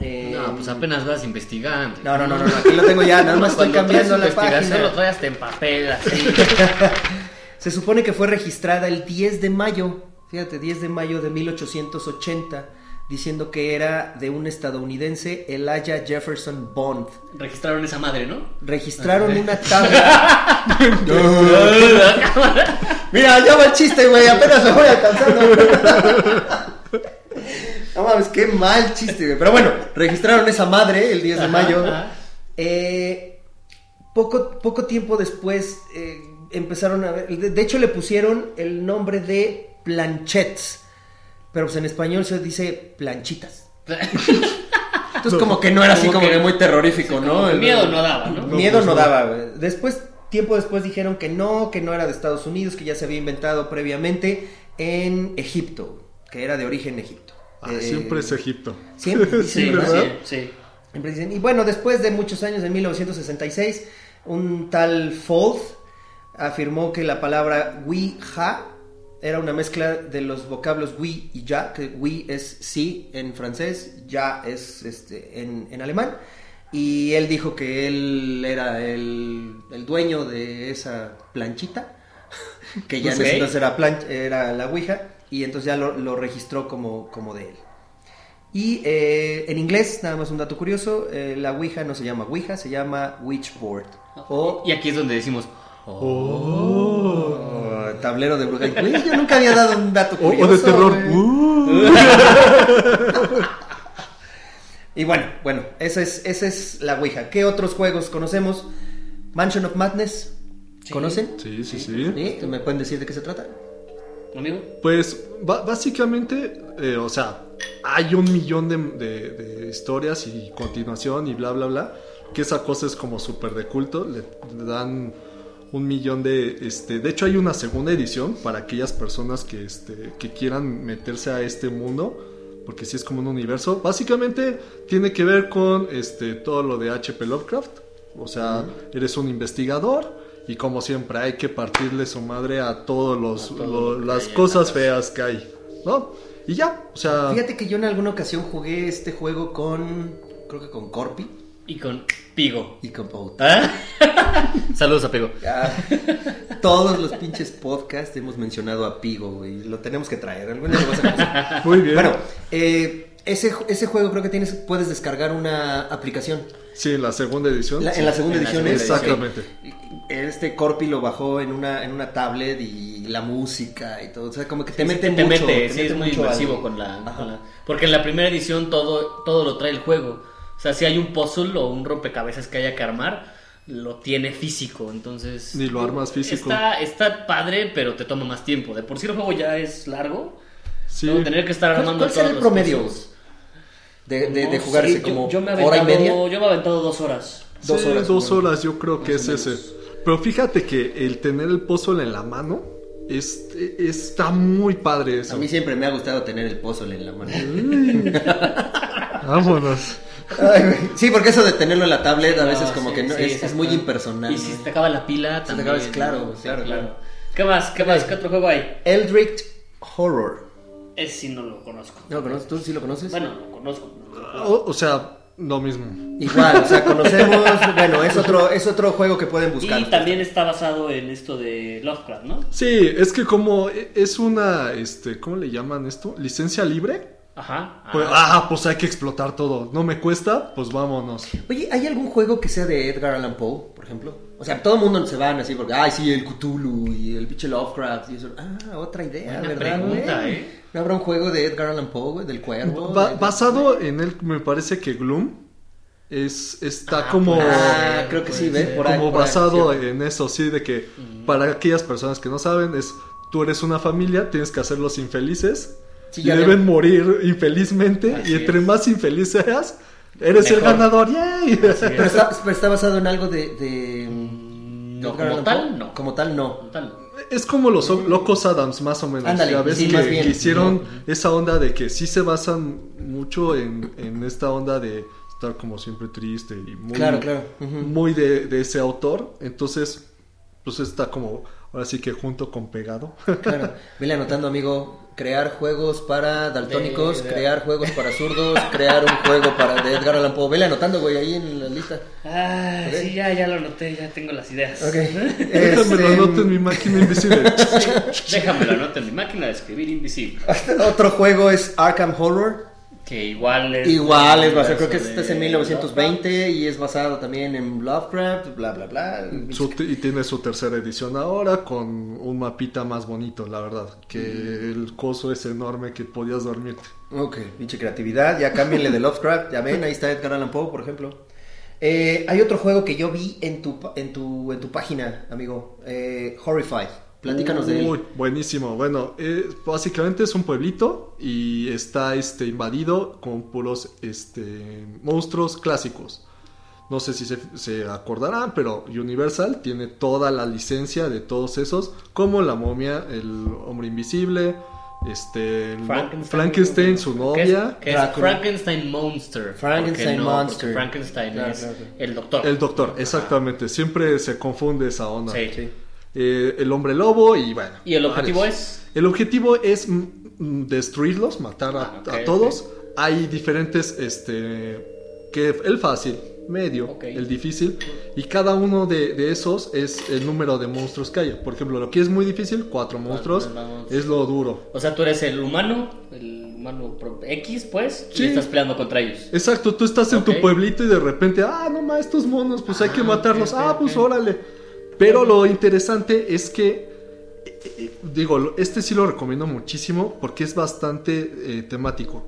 eh, No, pues apenas vas investigando. No, no, no, no, aquí lo tengo ya, nada más estoy cambiando la investigación página. lo traes hasta en papel, así. Se supone que fue registrada el 10 de mayo, fíjate, 10 de mayo de 1880, diciendo que era de un estadounidense, Elijah Jefferson Bond. Registraron esa madre, ¿no? Registraron una tabla. Mira, ya va el chiste, güey, apenas lo voy alcanzando. No mames, qué mal chiste, güey. Pero bueno, registraron esa madre el 10 de Ajá, mayo. ajá. Eh, poco, poco tiempo después eh, empezaron a ver. De, de hecho, le pusieron el nombre de planchets. Pero pues en español se dice planchitas. Entonces, como que no era así Como como que- que muy terrorífico, ¿no? El- miedo no daba, ¿no? No, Miedo pues no daba, güey. Después, tiempo después dijeron que no, que no era de Estados Unidos, que ya se había inventado previamente, en Egipto, que era de origen Egipto. Ah, Eh, siempre es Egipto. Siempre, Sí, sí, sí, sí. Siempre dicen- Y bueno, después de muchos años, en 1966, un tal Fold afirmó que la palabra we ja era una mezcla de los vocablos oui y ya, que oui es sí en francés, ya es este, en, en alemán. Y él dijo que él era el, el dueño de esa planchita, que ya en ese entonces era, planch- era la Ouija, y entonces ya lo, lo registró como, como de él. Y eh, en inglés, nada más un dato curioso, eh, la Ouija no se llama Ouija, se llama Witchboard. O Y aquí es donde decimos, o tablero de brujas. Güey, yo nunca había dado un dato O, curioso. o de terror. Uh. Y bueno, bueno, esa es, esa es la Ouija. ¿Qué otros juegos conocemos? Mansion of Madness. Sí. ¿Conocen? Sí, sí, sí. ¿Sí? ¿Me pueden decir de qué se trata? amigo. Pues básicamente, eh, o sea, hay un millón de, de- de historias y continuación y bla, bla, bla. Que esa cosa es como súper de culto. Le, le dan un millón de... Este, de hecho hay una segunda edición para aquellas personas que, este, que quieran meterse a este mundo. Porque sí es como un universo. Básicamente tiene que ver con este, todo lo de HP Lovecraft. O sea, eres un investigador y como siempre hay que partirle su madre a todos los, A todo lo- lo que las cosas feas que hay, ¿no? Y ya, o sea, Fíjate que yo en alguna ocasión jugué este juego con. Creo que con Corpi Y con Pigo. y con Pout. ¿Ah? Saludos a Pigo. Ah, todos los pinches podcasts hemos mencionado a Pigo, güey. Lo tenemos que traer. Vas a muy bien. Bueno, eh, ese, ese juego creo que tienes, puedes descargar una aplicación. sí, en la segunda edición. La- sí. en la segunda en la edición segunda es- Exactamente. Este Corpi lo bajó en una, en una tablet y la música y todo. O sea, como que te Sí, meten te mucho. mete, te sí, es muy inmersivo con la, con la- Porque en la primera edición todo, todo lo trae el juego. O sea, si hay un puzzle o un rompecabezas que haya que armar, lo tiene físico. Entonces. Ni lo armas físico. Está, está padre, pero te toma más tiempo. De por sí el juego ya es largo. Sí. ¿no? Tener que estar ¿Cuál, armando cuál será el promedio puzzles. de, de, de jugarse? yo- como yo me he hora y aventado- media. Yo me he aventado dos horas. Dos Sí, horas, dos horas yo creo que es ese. Pero fíjate que el tener el puzzle en la mano es, está muy padre eso. A mí siempre me ha gustado tener el puzzle en la mano. Vámonos. Ay, sí, porque eso de tenerlo en la tablet a veces No, como sí, que no, sí, es, muy impersonal. Y si te acaba la pila, te también. acabas- claro, ¿no? Sí, claro, ¿Qué más? ¿Qué más? ¿Qué otro juego hay? Eldritch Horror. Ese sí no lo conozco. ¿No lo conoces? ¿Tú sí lo conoces? Bueno, lo conozco. O, o sea, lo mismo. Igual, o sea, conocemos, bueno, es otro, es otro juego que pueden buscar. Y también está basado en esto de Lovecraft, ¿no? Sí, es que como es una, este, ¿cómo le llaman esto? ¿Licencia libre? Ajá. Pues, Ah. ah, pues hay que explotar todo. No me cuesta, pues vámonos. Oye, ¿hay algún juego que sea de Edgar Allan Poe, por ejemplo? O sea, todo el mundo se van así porque, ay, sí, el Cthulhu y el pinche Lovecraft y eso. Ah, otra idea, Buena ¿verdad, pregunta, güey? ¿eh? ¿No habrá un juego de Edgar Allan Poe, güey, del cuervo? Ba- De- basado en él, me parece que Gloom es, está Ah, como... pues, Ah, creo que sí, ¿ves? ahí, como ahí, basado sí. en eso, sí, de que para aquellas personas que no saben, es tú eres una familia, tienes que hacerlos infelices Sí, deben morir infelizmente Así y entre es. más infeliz seas, eres el ganador, ¡yay! Pero está, pero está basado en algo de... de No, como tal, no. Como tal, no. Como tal. Es como los o- locos Adams, más o menos. Ándale, ya ves sí, que, más bien. que hicieron esa onda de que sí se basan mucho en, en esta onda de estar como siempre triste y muy, Claro, claro. Ujú. muy de, de ese autor. Entonces, pues está como, ahora sí que junto con pegado. Claro. Vele anotando, amigo. Crear juegos para daltónicos, De- de- crear juegos para zurdos, crear un juego para de Edgar Allan Poe. Vele anotando, güey, ahí en la lista. Ah, sí, ya, ya lo noté, ya tengo las ideas. Ok. Déjame lo Este, anoto en mi máquina invisible. Déjame la nota en mi máquina de escribir invisible. Otro juego es Arkham Horror. Que igual es. Igual es basado, creo que este es en 1920 y es basado también en Lovecraft, bla, bla, bla. Su y tiene su tercera edición ahora con un mapita más bonito, la verdad. Que el coso es enorme que podías dormirte. Ok, pinche creatividad. Ya cámbienle de Lovecraft. Ya ven, ahí está Edgar Allan Poe, por ejemplo. Eh, hay otro juego que yo vi en tu, en tu, en tu página, amigo. Eh, Horrified. Platícanos de Uy, él. buenísimo. Bueno, eh, básicamente es un pueblito y está este invadido con puros este monstruos clásicos. No sé si se, se acordarán, pero Universal tiene toda la licencia de todos esos, como la momia, el hombre invisible, este, Frankenstein, Frankenstein, su que es- novia, que es. Frankenstein Monster. Frankenstein no, Monster. Frankenstein Claro, es claro, claro. el doctor. el doctor, exactamente. Siempre se confunde esa onda. Sí. Sí. Eh, el hombre lobo y bueno. ¿Y el objetivo es? El objetivo es mm, mm, destruirlos, matar a, Ah, a todos. Hay diferentes, este, que el fácil, medio, el difícil, y cada uno de, de esos es el número de monstruos que haya. Por ejemplo, lo que es muy difícil, cuatro monstruos, es lo duro. O sea, tú eres el humano, el humano X, pues, Sí. y estás peleando contra ellos. Exacto, tú estás en tu pueblito y de repente, ah, no más, estos monos, pues hay que Ah, matarlos, ah, pues órale. Pero lo interesante es que, eh, eh, digo, este sí lo recomiendo muchísimo porque es bastante eh, temático.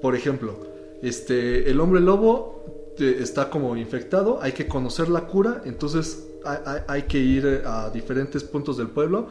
Por ejemplo, este, el hombre lobo está como infectado, hay que conocer la cura, entonces hay que ir a diferentes puntos del pueblo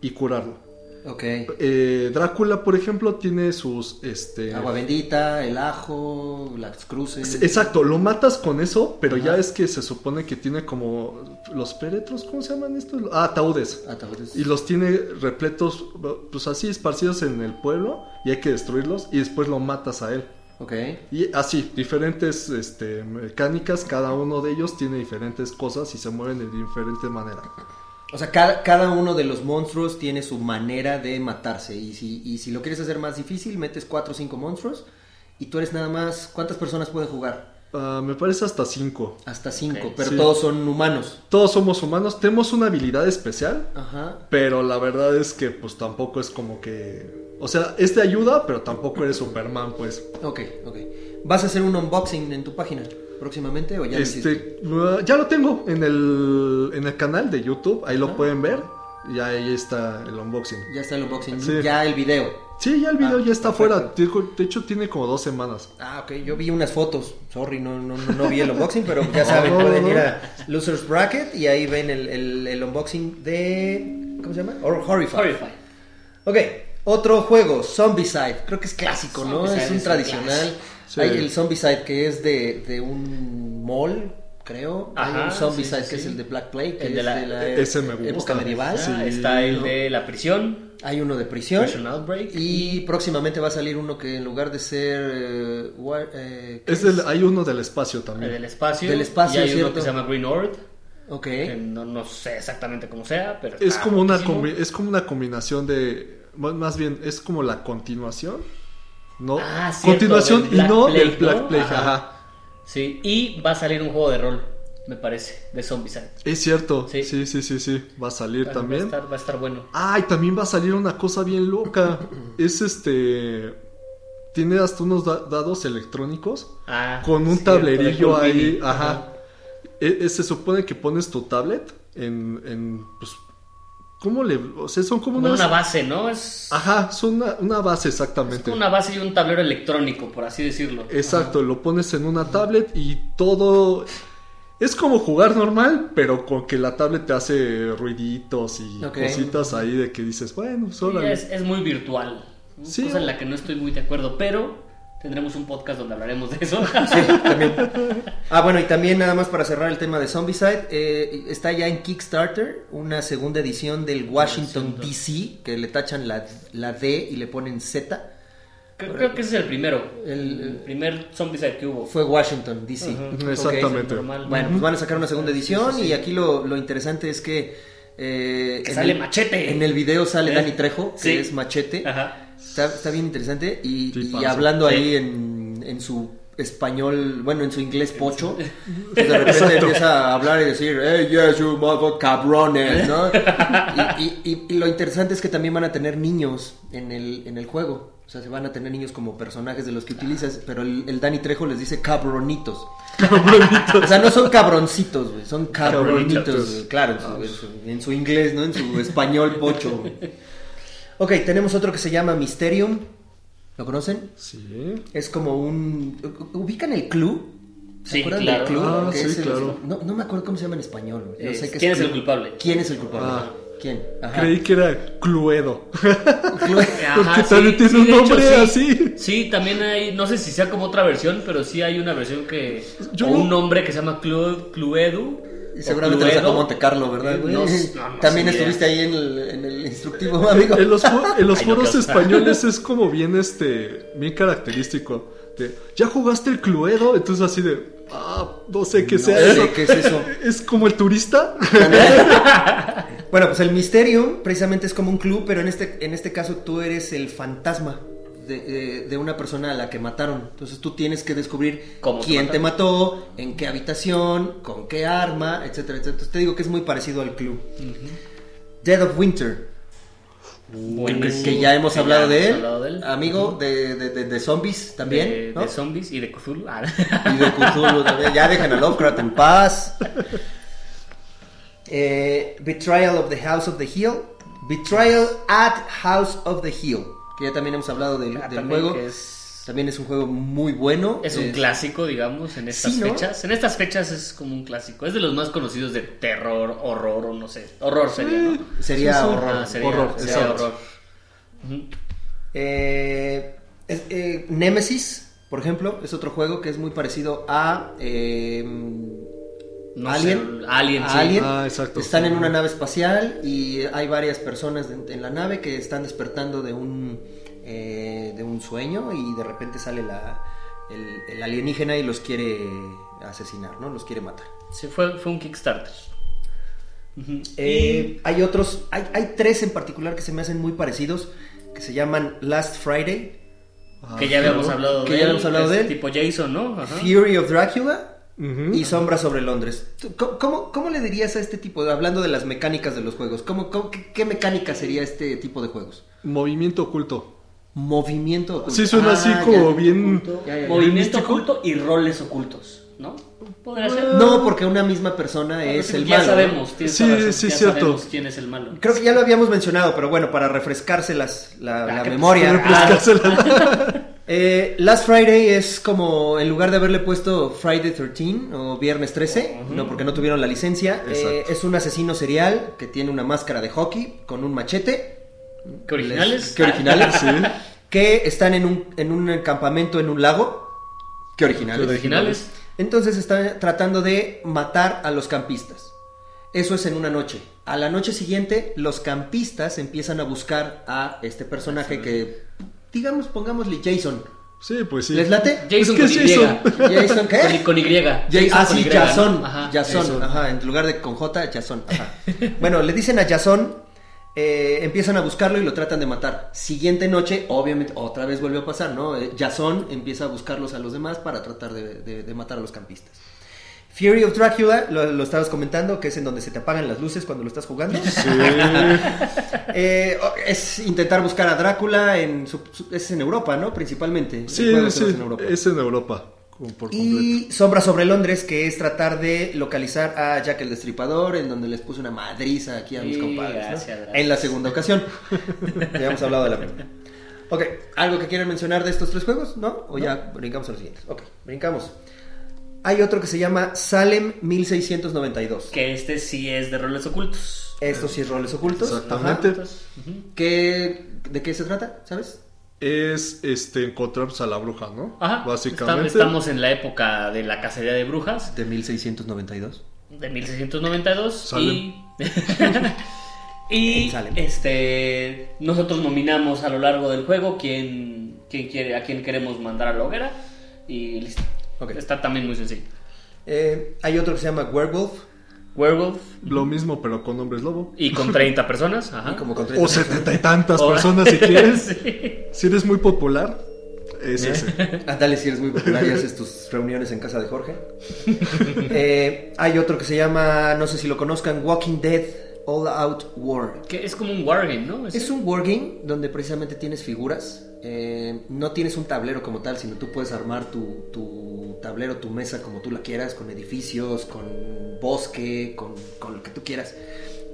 y curarlo. Ok. Eh, Drácula, por ejemplo, tiene sus, este, Agua bendita, el ajo, las cruces. Exacto, lo matas con eso, pero ya es que se supone que tiene como los féretros, ¿cómo se llaman estos? Ah, ataúdes. Ataúdes. Y los tiene repletos, pues así esparcidos en el pueblo y hay que destruirlos y después lo matas a él. Ok. Y así, diferentes este, mecánicas, cada uno de ellos tiene diferentes cosas y se mueven de diferente manera. O sea, cada, cada uno de los monstruos tiene su manera de matarse. Y si, y si lo quieres hacer más difícil, metes cuatro o cinco monstruos. Y tú eres nada más. ¿Cuántas personas pueden jugar? Ah, me parece hasta 5. Hasta cinco. Ok. pero Sí. todos son humanos. Todos somos humanos, tenemos una habilidad especial, Ajá. Pero la verdad es que pues tampoco es como que... O sea, es de ayuda, pero tampoco eres Superman, pues. Ok, ok. ¿Vas a hacer un unboxing en tu página próximamente o ya lo hiciste? Este, uh, ya lo tengo en el, en el canal de YouTube, ahí lo Ah. pueden ver. Y ahí está el unboxing. Ya está el unboxing. Sí. Ya el video. Sí, ya el video Ah, ya está perfecto. afuera. Digo, De hecho, tiene como dos semanas. Ah, ok. Yo vi unas fotos. Sorry, no, no, no, no vi el unboxing, pero ya saben, pueden no. ir a Losers Bracket y ahí ven el, el, el unboxing de... ¿Cómo se llama? Hor- Horrify. Horrify. Ok, otro juego, Zombicide. Creo que es clásico, ¿no? Zombicide Es un es un tradicional. clásico. Sí. Hay el Zombicide que es de, de un mall, creo. Hay un Zombicide sí, sí, que es el de Black Plague, que El es de la- de la ese me gusta. época medieval. Sí. Ah, está el ¿no? de la prisión. Hay uno de prisión. Prison Outbreak. Y próximamente va a salir uno que en lugar de ser... eh, war- eh, ¿qué Es del, hay uno del espacio El también. del espacio. Del espacio, Y hay uno que se llama Green Horde. Ok. Que no, no sé exactamente cómo sea, pero. Es está como una combi- es como una combinación de más más bien es como la continuación, ¿no? Ah, cierto, continuación y no Plague, del ¿no? Black Plague, Ajá. ajá. Sí, y va a salir un juego de rol, me parece, de Zombicide. Es cierto. Sí. Sí, sí, sí, sí, va a salir Va a también. estar, va a estar bueno. Ah, y también va a salir una cosa bien loca. es este tiene hasta unos da- dados electrónicos Ah, con un tablerillo ahí, ajá. E- e- se supone que pones tu tablet en, en pues, ¿cómo le, o sea, son como, Como unas, una base, ¿no? Es, ajá, son una, una base es exactamente. como una base y un tablero electrónico, por así decirlo. Exacto, lo pones en una tablet y todo es como jugar normal, pero con que la tablet te hace ruiditos y cositas ahí de que dices, bueno, Sí, solo es, es muy virtual. Sí. cosa en la que no estoy muy de acuerdo, pero tendremos un podcast donde hablaremos de eso. también. Ah, bueno, y también nada más para cerrar el tema de Zombicide, eh, está ya en Kickstarter una segunda edición del Washington DC, que le tachan la, la D y le ponen Z. creo, creo que ese es el primero. El- El, primer Zombicide que hubo. Fue Washington DC. Exactamente. Bueno, pues van a sacar una segunda edición Sí, sí, sí. y aquí lo, lo interesante es que... eh, Que sale el- Machete. En el video sale ¿Eh? Dani Trejo, que Sí. es Machete. Ajá. Está, está bien interesante y, hablando Sí. ahí en, en su español, bueno, en su inglés pocho, pues de repente empieza a hablar y decir, hey, yes, you mother cabrones, ¿no? Y, y- y- y lo interesante es que también van a tener niños en el, en el juego. O sea, se van a tener niños como personajes de los que utilizas, pero el, el Dani Trejo les dice cabronitos. O sea, no son cabroncitos, güey, son cabronitos, Cabronitos. claro, en su, en su- en su inglés, ¿no? En su español pocho. güey. Ok, tenemos otro que se llama Mysterium. ¿Lo conocen? Sí. Es como un... ¿Ubican el club? ¿Se Sí, acuerdan claro. del club? Ah, Que sí, es el- claro. No, no me acuerdo cómo se llama en español. güey. Yo Es, sé que ¿quién es el culpable? ¿Quién es el culpable? Ah. ¿Quién? Ajá. Creí que era Cluedo. Ajá, Porque también tiene un hecho, nombre sí. así. Sí, también hay, no sé si sea como otra versión, pero sí hay una versión que. Yo o no- un nombre que se llama Clu, Cluedu. Y seguramente le sacó. Monte Carlo, ¿verdad, güey? No, no, no También estuviste ahí en el, en el instructivo, amigo. En los, en los foros españoles es como bien este bien característico. De, ¿Ya jugaste el Cluedo? Entonces así de, ah, no sé qué sea sé eso. qué es eso. Es como el turista. Bueno, pues el Mysterium precisamente es como un club, pero en este, en este caso tú eres el fantasma de, de- de una persona a la que mataron. Entonces tú tienes que descubrir ¿Cómo te quién te mató, en qué habitación, con qué arma, etcétera, etcétera. Entonces te digo que es muy parecido al club. Dead of Winter, Buenísimo. que ya hemos Que hablado, de, hemos él. hablado de él. Amigo de, de- de- de zombies también. de, ¿no? zombies y de Cthulhu. Ah. Y de Cthulhu también. Ya dejen a Lovecraft en paz. Eh, Betrayal of the House of the Hill. Betrayal at House of the Hill. Que ya también hemos hablado del, Ah, del también juego. es- También es un juego muy bueno. Es un clásico, digamos, en estas Sí, ¿no? fechas. En estas fechas es como un clásico. Es de los más conocidos de terror, horror o no sé. Horror sería, ¿no? Sería Sí, horror. Ah, sería Horror, sería exacto. horror. Ujú. Eh, es- eh, Nemesis, por ejemplo, es otro juego que es muy parecido a eh, No Alien. sé, Alien, sí. Alien. Ah, exacto. Están en una nave espacial y hay varias personas de- en la nave que están despertando de un eh, de un sueño y de repente sale la, el, el alienígena y los quiere asesinar, ¿no? Los quiere matar. Sí, fue, fue un Kickstarter. Eh, hay otros, hay, hay tres en particular que se me hacen muy parecidos que se llaman Last Friday, Ah, que ya habíamos claro. hablado Que de ya él, habíamos hablado de él. Tipo Jason, ¿no? Ajá. Fury of Dracula Ujú. y Sombra sobre Londres. ¿Tú- ¿Cómo, cómo, cómo le dirías a este tipo, de- hablando de las mecánicas de los juegos, ¿cómo, cómo- qué, qué mecánica sería este tipo de juegos? Movimiento oculto. Movimiento oculto. Sí, suena Ah, así ya. como bien. Ya, ya, ya. Movimiento oculto y roles ocultos, ¿no? Podría ser. No, porque una misma persona es Sí, el ya malo. ¿no? sabemos, tienes Sí, razón, sí, ya cierto. sabemos quién es el malo. Creo que ya lo habíamos mencionado, pero bueno, para refrescarse las, la, Ah, la que- memoria. Refrescársela. Eh, Last Friday es como, en lugar de haberle puesto Friday 13 o Viernes 13, no porque no tuvieron la licencia, eh, es un asesino serial que tiene una máscara de hockey con un machete. ¿Qué originales? ¿Qué originales? Sí. Que están en un, en un campamento en un lago. ¿Qué originales? ¿Qué originales? Entonces están tratando de matar a los campistas. Eso es en una noche. A la noche siguiente, los campistas empiezan a buscar a este personaje que, digamos, pongámosle Jason. Sí, pues sí. ¿Les late? Jason Es que con es Y. Jason. ¿Jason qué? Con, con Y. Ja- Jason ah, con sí. Jason. Ajá. Jason, Jason. ajá, en lugar de con J, Jason, ajá. bueno, le dicen a Jason, eh, empiezan a buscarlo y lo tratan de matar. Siguiente noche, obviamente, otra vez vuelve a pasar, ¿no? Eh, Jason empieza a buscarlos a los demás para tratar de, de- de matar a los campistas. Fury of Dracula, lo, lo estabas comentando, que es en donde se te apagan las luces cuando lo estás jugando. Sí. Eh, es intentar buscar a Drácula en su- su- es en Europa, ¿no? Principalmente. Sí, sí, en Europa. es en Europa. por completo. Y Sombra sobre Londres, que es tratar de localizar a Jack el Destripador, en donde les puse una madriza aquí a mis Sí, compadres. ¿no? gracias, gracias. En la segunda ocasión. ya hemos hablado de la primera. Ok, ¿algo que quieran mencionar de estos tres juegos? ¿No? ¿O ya brincamos a los siguientes? Ok, brincamos. Hay otro que se llama Salem 1692. Que este sí es de roles ocultos. Estos sí es roles ocultos. Exactamente. Ajá. ¿Qué, ¿De qué se trata? ¿Sabes? Es este encontrar a la bruja, ¿no? Ajá. Básicamente. Estam- Estamos en la época de la cacería de brujas. De 1692. de 1692 Salem. y y Salem. este nosotros nominamos a lo largo del juego quién, quién quiere a quién queremos mandar a la hoguera y listo. Está también muy sencillo. Eh, hay otro que se llama Werewolf. Werewolf Lo mismo, pero con hombres lobo. y con 30 personas, ajá. Y como con O setenta y tantas O- personas si quieres. Sí. Si eres muy popular, es ese. Ah, dale, si eres muy popular y haces tus reuniones en casa de Jorge. Eh, hay otro que se llama, no sé si lo conozcan, Walking Dead All Out War. Que es como un wargame, ¿no? Es un wargame donde precisamente tienes figuras. Eh, no tienes un tablero como tal, sino tú puedes armar tu, tu tablero, tu mesa como tú la quieras, con edificios, con bosque, con, con lo que tú quieras.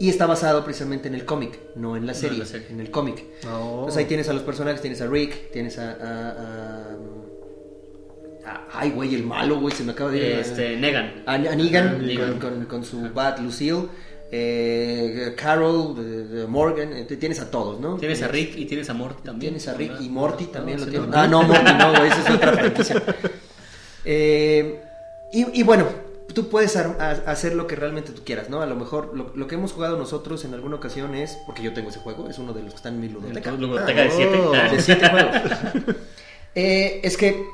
Y está basado precisamente en el cómic, no en la en serie, la serie. en el cómic. Oh. Entonces ahí tienes a los personajes, tienes a Rick, tienes a... a- a- a- ay, güey, el malo, güey, se me acaba de ir. este Negan. A, a Negan, Negan. Con, con- con su bat Lucille. Eh, Carol, Morgan, eh, tienes a todos, ¿no? Tienes a Rick y tienes a Morty también. Tienes a Rick ¿verdad? y Morty también No, lo tienes. no. Ah, no, Morty no, güey, esa es otra franquicia. Eh, y, y bueno, tú puedes a- hacer lo que realmente tú quieras, ¿no? A lo mejor lo, lo que hemos jugado nosotros en alguna ocasión es, porque yo tengo ese juego, es uno de los que están en mi ludoteca. Ludoteca de siete. Oh. Ah, De siete juegos. Es que,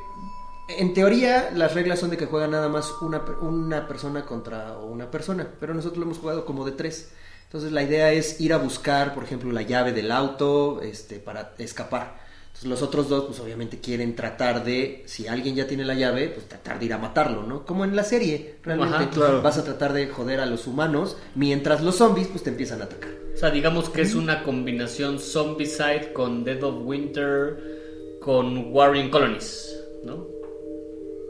en teoría, las reglas son de que juega nada más una, una persona contra una persona, pero nosotros lo hemos jugado como de tres. Entonces la idea es ir a buscar, por ejemplo, la llave del auto este, para escapar. Entonces los otros dos, pues obviamente quieren tratar de, si alguien ya tiene la llave, pues tratar de ir a matarlo, ¿no? Como en la serie, realmente. Ajá, claro. Vas a tratar de joder a los humanos, mientras los zombies, pues te empiezan a atacar. O sea, digamos que es una combinación Zombicide con Dead of Winter con Warring Colonies, ¿no?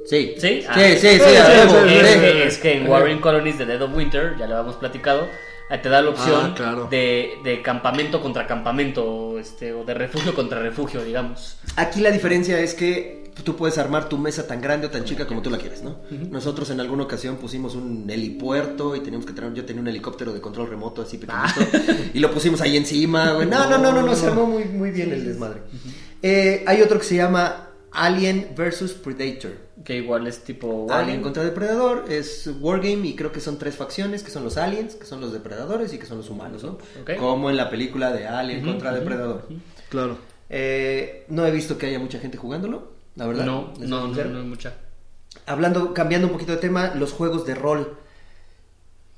Sí. ¿Sí? Sí, Ah. sí, sí, Sí, es, que, en Warring Colonies de Dead of Winter, ya lo habíamos platicado, eh, te da la opción Ah, claro. de, de campamento contra campamento, este, o de refugio contra refugio, digamos. Aquí la diferencia es que tú puedes armar tu mesa tan grande o tan chica como tú la quieres, ¿no? Nosotros en alguna ocasión pusimos un helipuerto y teníamos que tener, yo tenía un helicóptero de control remoto así pequeñito y lo pusimos ahí encima, güey. No, no, no, no, no, se armó muy, muy bien el desmadre. Eh, hay otro que se llama Alien vs Predator. Que igual es tipo Alien contra Depredador es Wargame y creo que son tres facciones, que son los aliens, que son los depredadores y que son los humanos, ¿no? Como en la película de Alien contra Depredador. Claro. Eh, no he visto que haya mucha gente jugándolo, la verdad. No, no, no, no hay mucha. Hablando, cambiando un poquito de tema, los juegos de rol.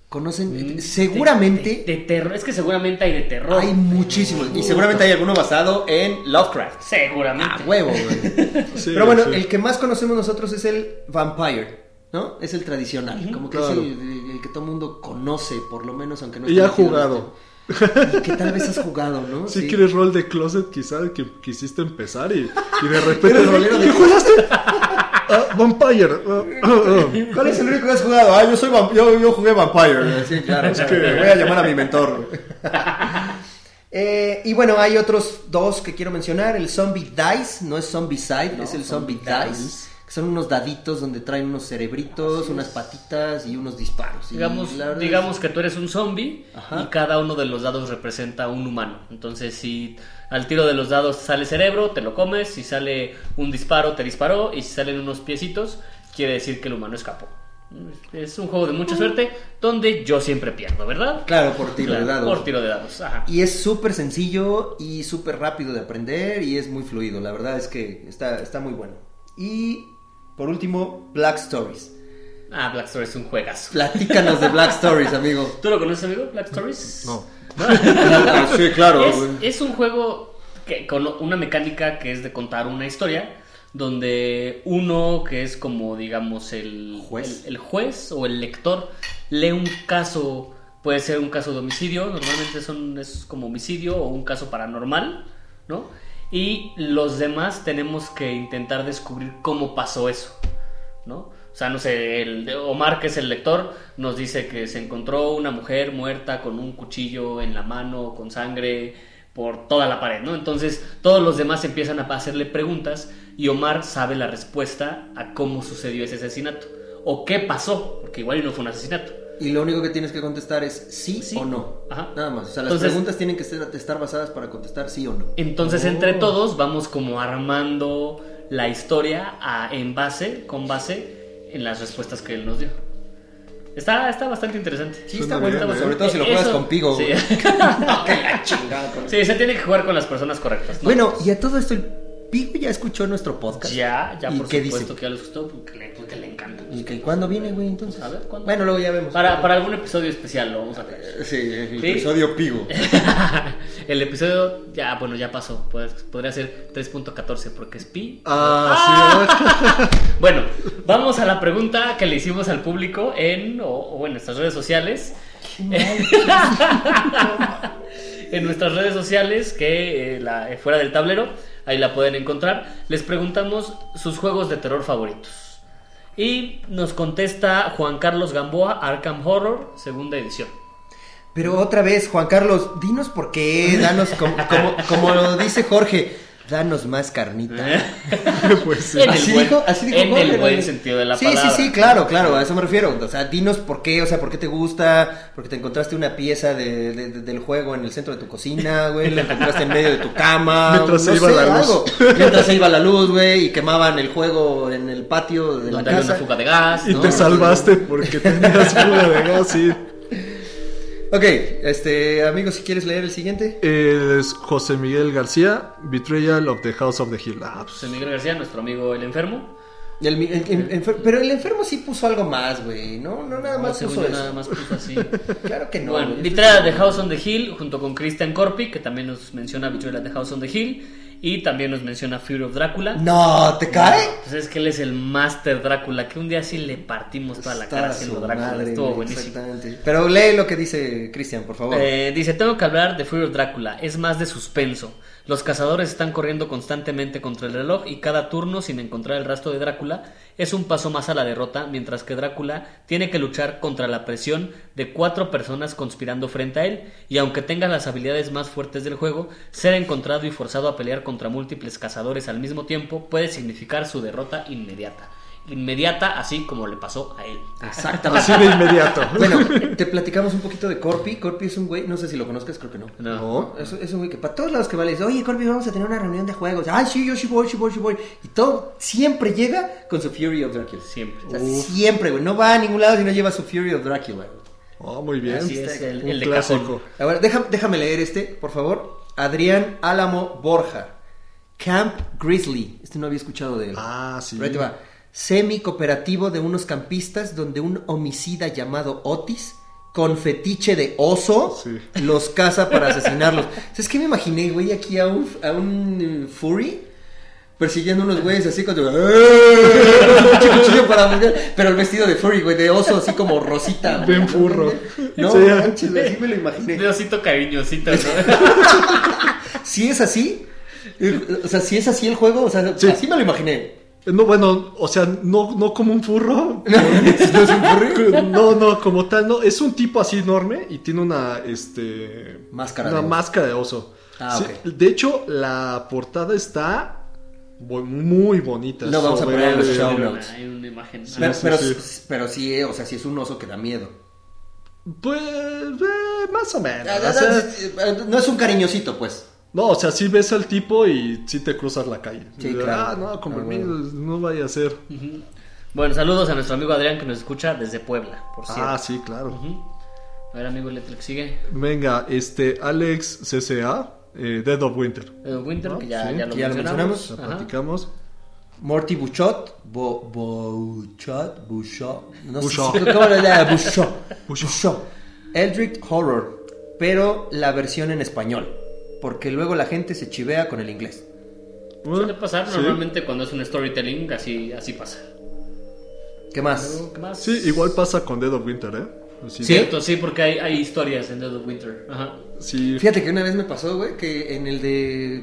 ¿Conocen? Mm, seguramente De, de- de terror. Es que seguramente hay de terror. hay muchísimos. Y seguramente hay alguno basado en Lovecraft. Seguramente. A huevo, güey. Sí, Pero bueno, sí. el que más conocemos nosotros es el Vampire, ¿no? Es el tradicional. Como que Claro. es el, el- el que todo el mundo conoce, por lo menos, aunque no Y esté ha jugado. este- Y que tal vez has jugado, ¿no? Si Sí. quieres rol de closet, quizá que quisiste empezar y, y de repente. Eres rolero de ¿Qué jugaste? Ah, Vampire. ah, ah. ¿Cuál es el único que has jugado? Ah, yo soy vamp- yo, yo jugué Vampire. Sí, claro. Es que- Voy a llamar a mi mentor. Eh, y bueno, hay otros dos que quiero mencionar. El Zombie Dice, no es Zombicide, No, es el Zombie, Zombie Dice. Son unos daditos donde traen unos cerebritos, unas patitas y unos disparos. Y Digamos, verdad digamos es- que tú eres un zombie Ajá. y cada uno de los dados representa un humano. Entonces, si al tiro de los dados sale cerebro, te lo comes. Si sale un disparo, te disparó. Y si salen unos piecitos, quiere decir que el humano escapó. Es un juego de mucha suerte donde yo siempre pierdo, ¿verdad? Claro, por tiro Claro, de dados. Por tiro de dados, ajá. Y es súper sencillo y súper rápido de aprender y es muy fluido. La verdad es que está, está muy bueno. Y por último, Black Stories. Ah, Black Stories es un juegazo. Platícanos de Black Stories, amigo. ¿Tú lo conoces, amigo? Black Stories. No. sí, claro. Es, es un juego que, con una mecánica que es de contar una historia donde uno que es como digamos el Juez. el, el juez o el lector lee un caso puede ser un caso de homicidio normalmente son es como homicidio o un caso paranormal no y los demás tenemos que intentar descubrir cómo pasó eso ¿no? O sea, no sé, Omar, que es el lector, nos dice que se encontró una mujer muerta con un cuchillo en la mano, con sangre por toda la pared, ¿no? Entonces, todos los demás empiezan a hacerle preguntas y Omar sabe la respuesta a cómo sucedió ese asesinato o qué pasó, porque igual no fue un asesinato. Y lo único que tienes que contestar es sí, Sí. o no. Ajá. Nada más. O sea, las Entonces- preguntas tienen que ser- estar basadas para contestar sí o no. Entonces, Oh. entre todos vamos como armando la historia a- en base, con base en las respuestas que él nos dio. Está, está bastante interesante. Sí, está bueno. Sobre todo si lo Eso- juegas con Pigo. Sí. güey. Que la chingada con- Sí, se tiene que jugar con las personas correctas. ¿no? Bueno, y a todo esto, el Pigo ya escuchó nuestro podcast. ya, ya ¿Y por qué supuesto dice? que ya lo gustó porque le, le encanta. ¿Y que cuándo viene, güey, entonces? A ver, ¿cuándo? Bueno, luego ya vemos. Para, para algún episodio especial lo vamos a hacer. Sí, el Sí. episodio Pigo. El episodio ya, bueno, ya pasó. Pues, podría ser 3.14 porque es pi. Ah, Bueno, vamos a la pregunta que le hicimos al público en, o, o en nuestras redes sociales. en nuestras redes sociales, que eh, la, eh, fuera del tablero, ahí la pueden encontrar. Les preguntamos sus juegos de terror favoritos. Y nos contesta Juan Carlos Gamboa, Arkham Horror, segunda edición. Pero otra vez, Juan Carlos, dinos por qué, danos como, como, lo dice Jorge. Danos más carnita. pues sí. En el Así buen- dijo, así dijo en el buen sentido de la sí, palabra. Sí, sí, claro, claro, a eso me refiero. O sea, dinos por qué, o sea, por qué te gusta, porque te encontraste una pieza de- de- de- del juego en el centro de tu cocina, güey, la encontraste en medio de tu cama. Mientras no se iba sé, la luz. algo. Mientras se iba la luz, güey, y quemaban el juego en el patio de la Donde había casa. una fuga de gas. Y ¿no? te salvaste porque tenías fuga de gas, sí. Ok, este, amigo, si quieres leer el siguiente. Es José Miguel García, Betrayal of the House of the Hill. Ah, pues, José Miguel García, nuestro amigo el enfermo. El- el- el- enfer- pero el enfermo sí puso algo más, güey, ¿no? No, nada No, más puso eso. nada más puso así. Claro que no. bueno. Betrayal de House on the Hill junto con Christian Corpi, que también nos menciona Betrayal de House on the Hill. Y también nos menciona Fear of Drácula. No, ¿te cae? Pues es que él es el Master Drácula, que un día sí le partimos toda la cara haciendo Drácula. madre, Estuvo buenísimo. Pero lee lo que dice Cristian, por favor. Eh, dice, tengo que hablar de Fear of Drácula, es más de suspenso. Los cazadores están corriendo constantemente contra el reloj y cada turno sin encontrar el rastro de Drácula es un paso más a la derrota, mientras que Drácula tiene que luchar contra la presión de cuatro personas conspirando frente a él, y aunque tenga las habilidades más fuertes del juego, ser encontrado y forzado a pelear contra múltiples cazadores al mismo tiempo puede significar su derrota inmediata. Inmediata, así como le pasó a él. Exactamente. así de inmediato. Bueno, te platicamos un poquito de Corpi. Corpi es un güey, no sé si lo conozcas, creo que no. No. Es, es un güey que para todos lados que va le dice, oye Corpi, vamos a tener una reunión de juegos. Ay, sí, yo sí voy, sí voy, sí voy. Y todo siempre llega con su Fury of Dracula. Siempre. O sea, siempre, güey. No va a ningún lado si no lleva su Fury of Dracula. güey. Oh, muy bien. Así es, el, Un el de clásico. cajón. Ahora, déjame, déjame leer este, por favor. Adrián Álamo Borja. Camp Grizzly. Este no había escuchado de él. Ah, sí. Pero ahí te va. Semi cooperativo de unos campistas donde un homicida llamado Otis con fetiche de oso Sí. los caza para asesinarlos. ¿Sabes qué me imaginé, güey? Aquí a un, a un eh, furry persiguiendo unos güeyes así con cuchillo para mujer, pero el vestido de furry, güey, de oso así como rosita. Bien furro. No, Sí. manches, así me lo imaginé. De osito cariñosito, ¿no? Si es así, eh, o sea, si es así el juego, o sea, Sí. así me lo imaginé. No, bueno, o sea, no, no como un furro. ¿No es un furry? No, no, como tal, no. Es un tipo así enorme y tiene una, este... Máscara Una de oso. máscara de oso. Ah, Sí, ok. De hecho, la portada está muy bonita. Lo vamos a poner en los show Hay una- notes. Hay una imagen. Pero, sí, pero, sí. pero sí, o sea, sí es un oso que da miedo. Pues, eh, más o menos. Ah, o sea, No es un cariñosito, pues. No, o sea, sí ves al tipo y sí te cruzas la calle. Sí, claro. Ah, no, con Ah, permiso, bueno. no vaya a ser. Bueno, saludos a nuestro amigo Adrián que nos escucha desde Puebla, por cierto. Ah, sí, claro. A ver, amigo Letra que sigue. Venga, este, Alex CCA, eh, Dead of Winter. Eh, Winter, ¿No? que ya, Sí, ya lo que ya lo mencionamos. mencionamos. Ajá. platicamos. Morty Buchot. Bo, Buchot. Buchot. No Buchot. sé si- ¿Cómo le llama? Buchot. Buchot. Eldritch Horror. Pero la versión en español. Porque luego la gente se chivea con el inglés. Suele pasar Sí. normalmente cuando es un storytelling, así, así pasa. ¿Qué más? ¿Qué más? Sí, igual pasa con Dead of Winter, ¿eh? Así- Cierto, sí, porque hay, hay historias en Dead of Winter. Ajá. Sí, Fíjate que una vez me pasó, güey, que en el de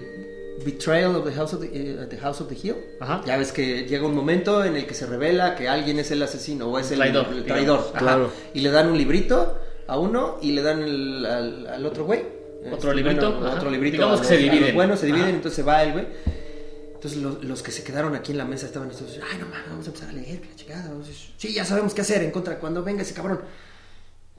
Betrayal of the House of the, eh, the House of the Hill, Ajá. ya ves que llega un momento en el que se revela que alguien es el asesino o es el Traidor, el traidor. Ajá. Claro. Y le dan un librito a uno y le dan el- al, al otro güey. Otro Este, librito, bueno, otro librito. Digamos que se los- los dividen. Bueno, se dividen, Ajá. entonces va el güey. Entonces los, los que se quedaron aquí en la mesa estaban estos, ay no mames, vamos a empezar a leer, la chingada. Sí, ya sabemos qué hacer en contra cuando venga ese cabrón.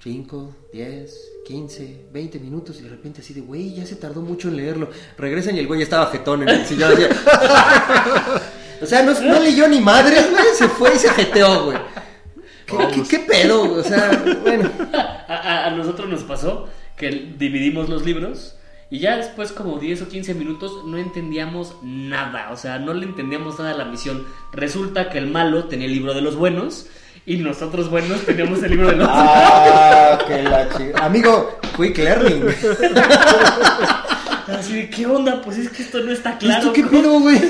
5, 10, 15, 20 minutos y de repente así de, güey, ya se tardó mucho en leerlo. Regresan y el güey estaba jetón en el sillón. así. o sea, no, no leyó ni madres, güey, se fue y se jeteó, güey. ¿Qué, qué, qué pedo? O sea, bueno. A, a- a nosotros nos pasó que dividimos los libros y ya después como 10 o 15 minutos no entendíamos nada, o sea, no le entendíamos nada a la misión. Resulta que el malo tenía el libro de los buenos y nosotros buenos teníamos el libro de los Ah, que la chica. Amigo, quick learning. Así de, ¿qué onda? Pues es que esto no está claro. ¿Esto qué ¿Cómo- pedo, güey?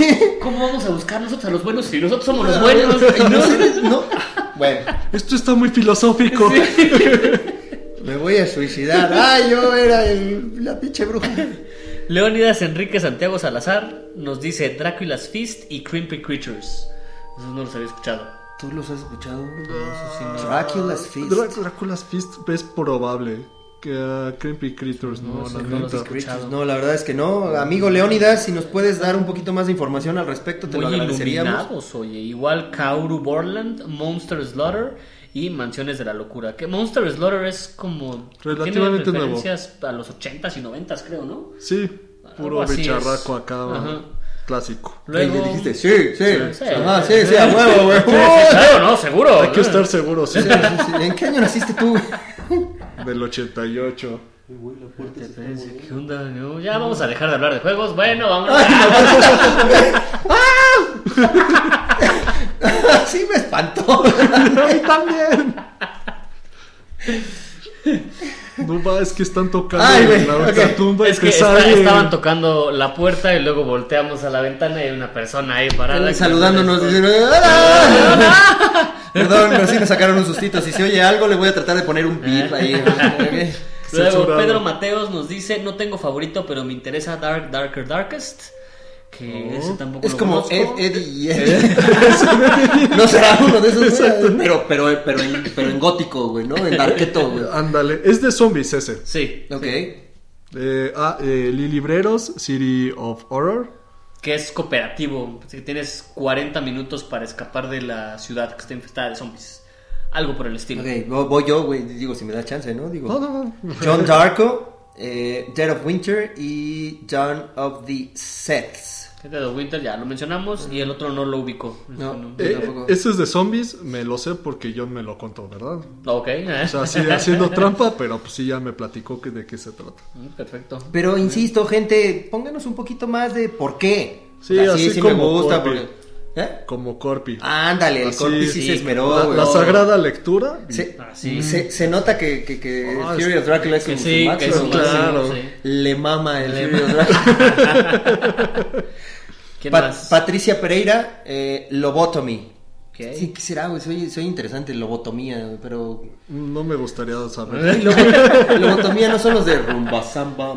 ¿Cómo vamos a buscar nosotros a los buenos si nosotros somos los buenos? Y no. Bueno, esto está muy filosófico. Me voy a suicidar. Ah, yo era el- la pinche bruja. Leónidas Enrique Santiago Salazar nos dice Dracula's Feast y Creepy Creatures. Esos no los había escuchado. ¿Tú los has escuchado? Dracula's Feast. Drá- Drácula's Feast es probable que, uh, Creepy Creatures, no, No sé, la no. No, la verdad es que no. Amigo Leónidas, si nos puedes dar un poquito más de información al respecto, te lo agradeceríamos. iluminados, oye. Igual Kauru Borland, Monster Slaughter y Mansiones de la Locura. Que Monster Slaughter es como. Relativamente tiene nuevo. a los 80s y 90s, creo, ¿no? Sí, puro bicharraco es. acá, Ajá. clásico. Luego. le dijiste, sí, sí. Sí, Ajá, sí, sí, sí, a huevo, güey. Sí, sí, claro, no, seguro. Hay que estar seguros, sí, Sí, sí, sí. ¿En qué año naciste tú? del 88. ¿Qué onda? No, ya vamos a dejar de hablar de juegos. Bueno, vamos. sí, me espantó. ¡Ay, también! No va, es que están tocando Ay, güey, la ok. otra tumba Es que está- estaban tocando la puerta y luego volteamos a la ventana y hay una persona ahí parada. Saludándonos, diciendo, ¡Hola! Perdón, pero sí me sacaron un sustito. Si se oye algo, le voy a tratar de poner un beep ahí. Luego Censurado. Pedro Mateos nos dice, no tengo favorito, pero me interesa Dark, Darker, Darkest. Que Oh. ese tampoco Es lo como. Ed, Eddie y Ed. no será uno de esos, pero, pero, pero, en, pero en gótico, güey, ¿no? En darketo, güey. Ándale, es de zombies ese. Sí, Ok. Eh, ah, eh, Lee Libreros, City of Horror. que es cooperativo. Así que tienes 40 minutos para escapar de la ciudad que está infestada de zombies. Algo por el estilo. Ok, vo- voy yo, güey. Digo, si me da chance, ¿no? Digo. No, no, no. John Darko, eh, Dead of Winter y Dawn of the Seths. Dead of Winter ya lo mencionamos y el otro no lo ubicó. No. Este Eh, ese es de zombies, me lo sé porque John me lo contó, ¿verdad? Ok, eh. O sea, sí, haciendo trampa, pero pues sí ya me platicó que de qué se trata. Mm, Perfecto. Pero insisto, gente, pónganos un poquito más de por qué. Sí, así sí como me gusta. Corby. porque- ¿Eh? Como Corpi. Ándale, el Así, Corpi sí, sí, se esmeró. la, güey. la sagrada lectura. Se, Ah, sí. se, se nota que, que, que Ah, Fury of Dracula es Que sí, es máximo, ¿no? claro. Le mama el Le Fury of Dracula. ¿Quién Pa- más? Patricia Pereira, eh, Lobotomy. Ok. Sí, ¿qué será, güey? Soy, soy interesante, lobotomía, pero... No me gustaría saber. Lobo- lobotomía no son los de rumba, samba.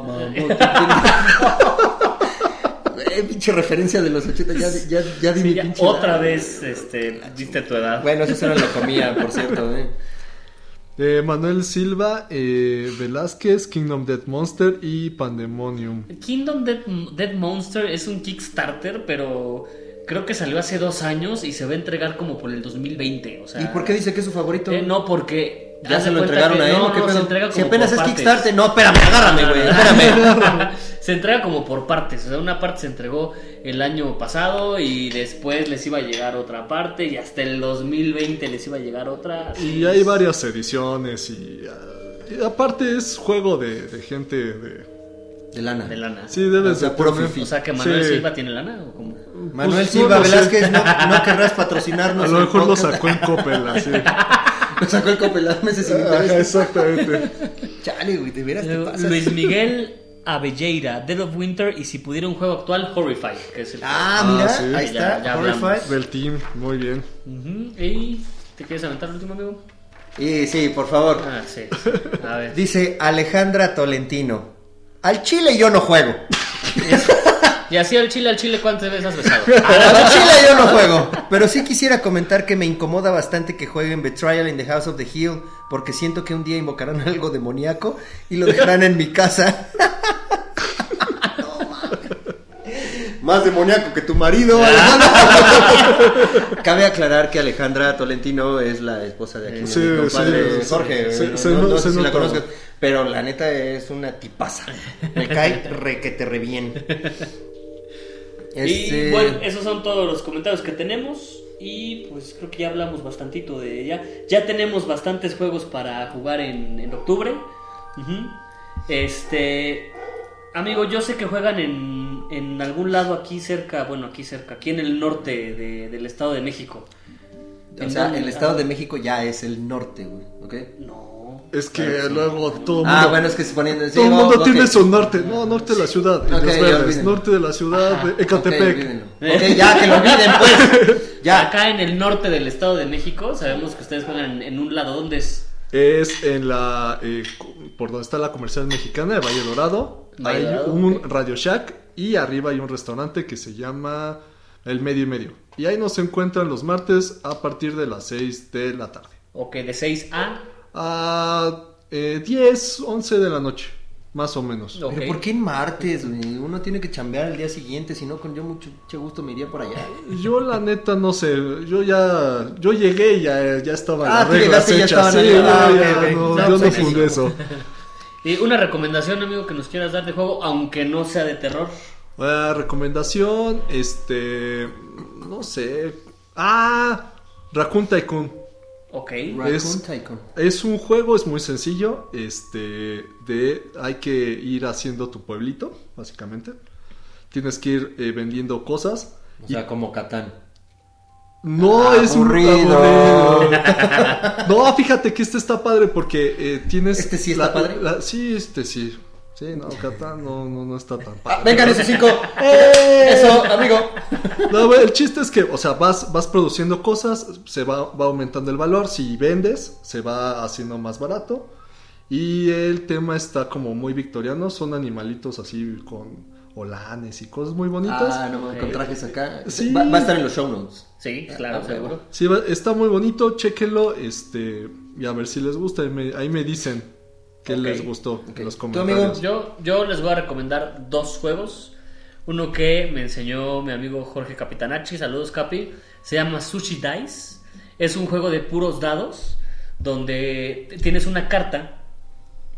Eh, pinche referencia de los 80, ya, ya, ya di Sí, mi ya pinche otra edad. vez este, diste tu edad. Bueno, eso era locomía, por cierto, eh. Eh, Manuel Silva, eh, Velázquez, Kingdom Death Monster y Pandemonium. Kingdom Dead, Dead Monster es un Kickstarter, pero creo que salió hace dos años y se va a entregar como por el 2020. O sea, ¿Y por qué dice que es su favorito? Eh, no, porque. ¿Ya se lo entregaron que- a él? No, qué no, pedo? se entrega si como apenas por es partes. Kickstarter, no, espérame, agárrame, güey, espérame. se entrega como por partes. O sea, una parte se entregó el año pasado y después les iba a llegar otra parte y hasta el 2020 les iba a llegar otra. Y hay varias ediciones y, ah, y aparte es juego de, de gente de... De lana. de lana. Sí, debes O sea, de puro tener- fifí. O sea que Manuel Sí. Silva tiene lana o cómo? Manuel Pues, Silva no. Velázquez, no, no querrás patrocinarnos. A lo mejor lo sacó en Coppel, así. Lo sacó el Copeland meses sin exactamente. Chale, güey, te pasas. Luis Miguel Abelleira, Dead of Winter y si pudiera un juego actual, Horrify, que es el Ah, Ah, mira, sí. ahí Ya- está, ya Horrified. hablamos. Del team, muy bien. ¿Y te quieres aventar el último amigo? Y sí, por favor. Ah, sí. sí. A ver. Dice Alejandra Tolentino. Al chile yo no juego. Y así al chile, al chile, ¿cuántas veces has besado? Al chile yo no juego. Pero sí quisiera comentar que me incomoda bastante que jueguen Betrayal in the House of the Hill. Porque siento que un día invocarán algo demoníaco y lo dejarán en mi casa. No mames. Más demoníaco que tu marido. Alejandra. Cabe aclarar que Alejandra Tolentino es la esposa de aquí Sí, mi compadre sí, Jorge. sí, no se no- no- no se sé si la conozcas, pero la neta es una tipaza. Me cae re que te re bien. Este- Y bueno, esos son todos los comentarios que tenemos. Y pues creo que ya hablamos bastantito de ella. Ya tenemos bastantes juegos para jugar en, en octubre. Este. Amigo, yo sé que juegan en, en algún lado aquí cerca, bueno, aquí cerca, aquí en el norte de- del Estado de México. O ¿En sea, el Estado de México ya es el norte, güey. ¿Ok? No. Es que luego todo el Ah, mundo, bueno, es que se ponen. sí, todo el mundo tiene su norte. No, norte de la ciudad. Ok, Indios ya Verdes, norte de la ciudad de Ecatepec. olvídenlo. Ok, ya, que lo olviden, pues. Ya. Acá en el norte del Estado de México, sabemos que ustedes juegan en un lado. ¿Dónde es? Es en la. eh, por donde está la comercial mexicana de Valle Dorado. Valle hay Dorado, un. Radio Shack. Y arriba hay un restaurante que se llama El Medio y Medio. Y ahí nos encuentran los martes a partir de las 6 de la tarde. Ok, de 6 a. A eh, 10, 11 de la noche, más o menos. Pero ¿por qué en martes, güey? Uno tiene que chambear el día siguiente, si no, con yo mucho, mucho gusto me iría por allá. Yo la neta no sé, yo ya, yo llegué y ya, ya estaban Ah, reglas llegaste y ya estaban Sí, Ah, ya ok, ok. no, No, yo no pues, fundé eso. Y una recomendación, amigo, que nos quieras dar de juego, aunque no sea de terror. Ah, recomendación, este, no sé. Ah, Raccoon Tycoon. Ok. Raccoon Es- Tycoon. Es un juego, es muy sencillo. Este, de hay que ir haciendo tu pueblito, básicamente. Tienes que ir eh, vendiendo cosas. O sea, como Catán. No es un Aburrido. No, fíjate que este está padre porque eh, tienes. ¿Este sí está padre? sí, este sí. Sí, no, Catán no, no, no está tan Ah, padre. vengan esos cinco. ¡Eh! Eso, amigo. No, güey, el chiste es que, o sea, vas, vas produciendo cosas, se va, va aumentando el valor. Si vendes, se va haciendo más barato. Y el tema está como muy victoriano. Son animalitos así con olanes y cosas muy bonitas. Ah, no, con trajes acá. Sí. Va, va a estar en los show notes. Sí, claro, Ah, seguro. Sí, va- está muy bonito, chéquenlo, este, y a ver si les gusta, ahí me, ahí me dicen qué les gustó en los ¿Tú, comentarios. Yo, yo les voy a recomendar dos juegos. Uno que me enseñó mi amigo Jorge Capitanachi, saludos Capi, se llama Sushi Dice. Es un juego de puros dados donde tienes una carta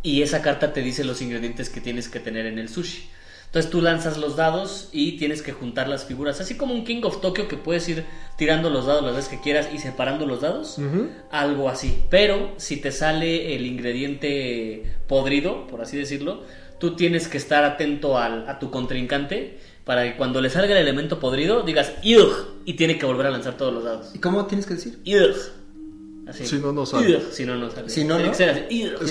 y esa carta te dice los ingredientes que tienes que tener en el sushi. Entonces tú lanzas los dados y tienes que juntar las figuras, así como un King of Tokyo que puedes ir tirando los dados las veces que quieras y separando los dados. Algo así. Pero si te sale el ingrediente podrido, por así decirlo, tú tienes que estar atento al- a tu contrincante para que cuando le salga el elemento podrido digas ¡Ugh! y tiene que volver a lanzar todos los dados. ¿Y cómo tienes que decir? ¡Ugh! Así. Si no, no sale. Si no, no sale. Si no, no. Es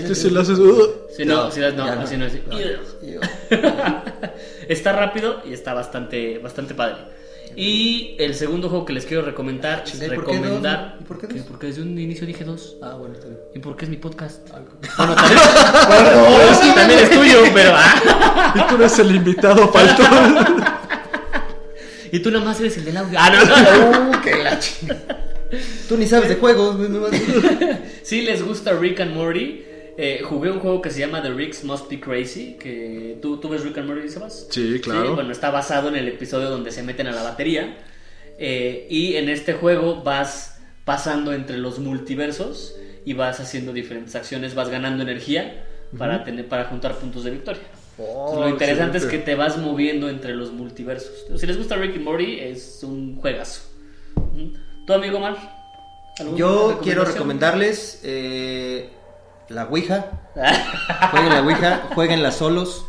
que si le haces... uh, Si no, Ya, si no, así no está rápido y está bastante, bastante padre. Y el segundo juego que les quiero recomendar, Chinga, ¿y por qué dos? recomendar, ¿Y por qué dos? porque desde un inicio dije dos. Ah, bueno, está bien. ¿Y por qué es mi podcast? Algo. Bueno, también, sí, también es tuyo, pero ah. Y tú eres el invitado, faltó. Y tú nada más eres el del audio. Ah, no, no. Uh, que la chingada. Tú ni sabes de juegos, Si les gusta Rick and Morty, eh, jugué un juego que se llama The Ricks Must Be Crazy. Que ¿tú, ¿Tú ves Rick and Morty, Sebas? Sí, claro. bueno, está basado en el episodio donde se meten a la batería. Eh, y en este juego vas pasando entre los multiversos y vas haciendo diferentes acciones, vas ganando energía para, tener, para juntar puntos de victoria. Oh, Entonces, lo interesante es que te vas moviendo entre los multiversos. Si les gusta Rick y Morty, es un juegazo. ¿Tu amigo Mar? ¿Alguna Yo quiero recomendarles eh, la Ouija. Jueguen la Ouija, jueguenla solos.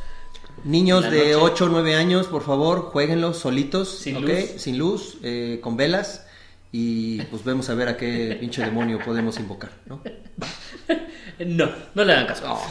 Niños de noche. 8 o 9 años, por favor, jueguenlos solitos, Sin luz. Sin luz, eh, con velas. Y pues vemos a ver a qué pinche demonio podemos invocar, ¿no? No, no le hagan caso.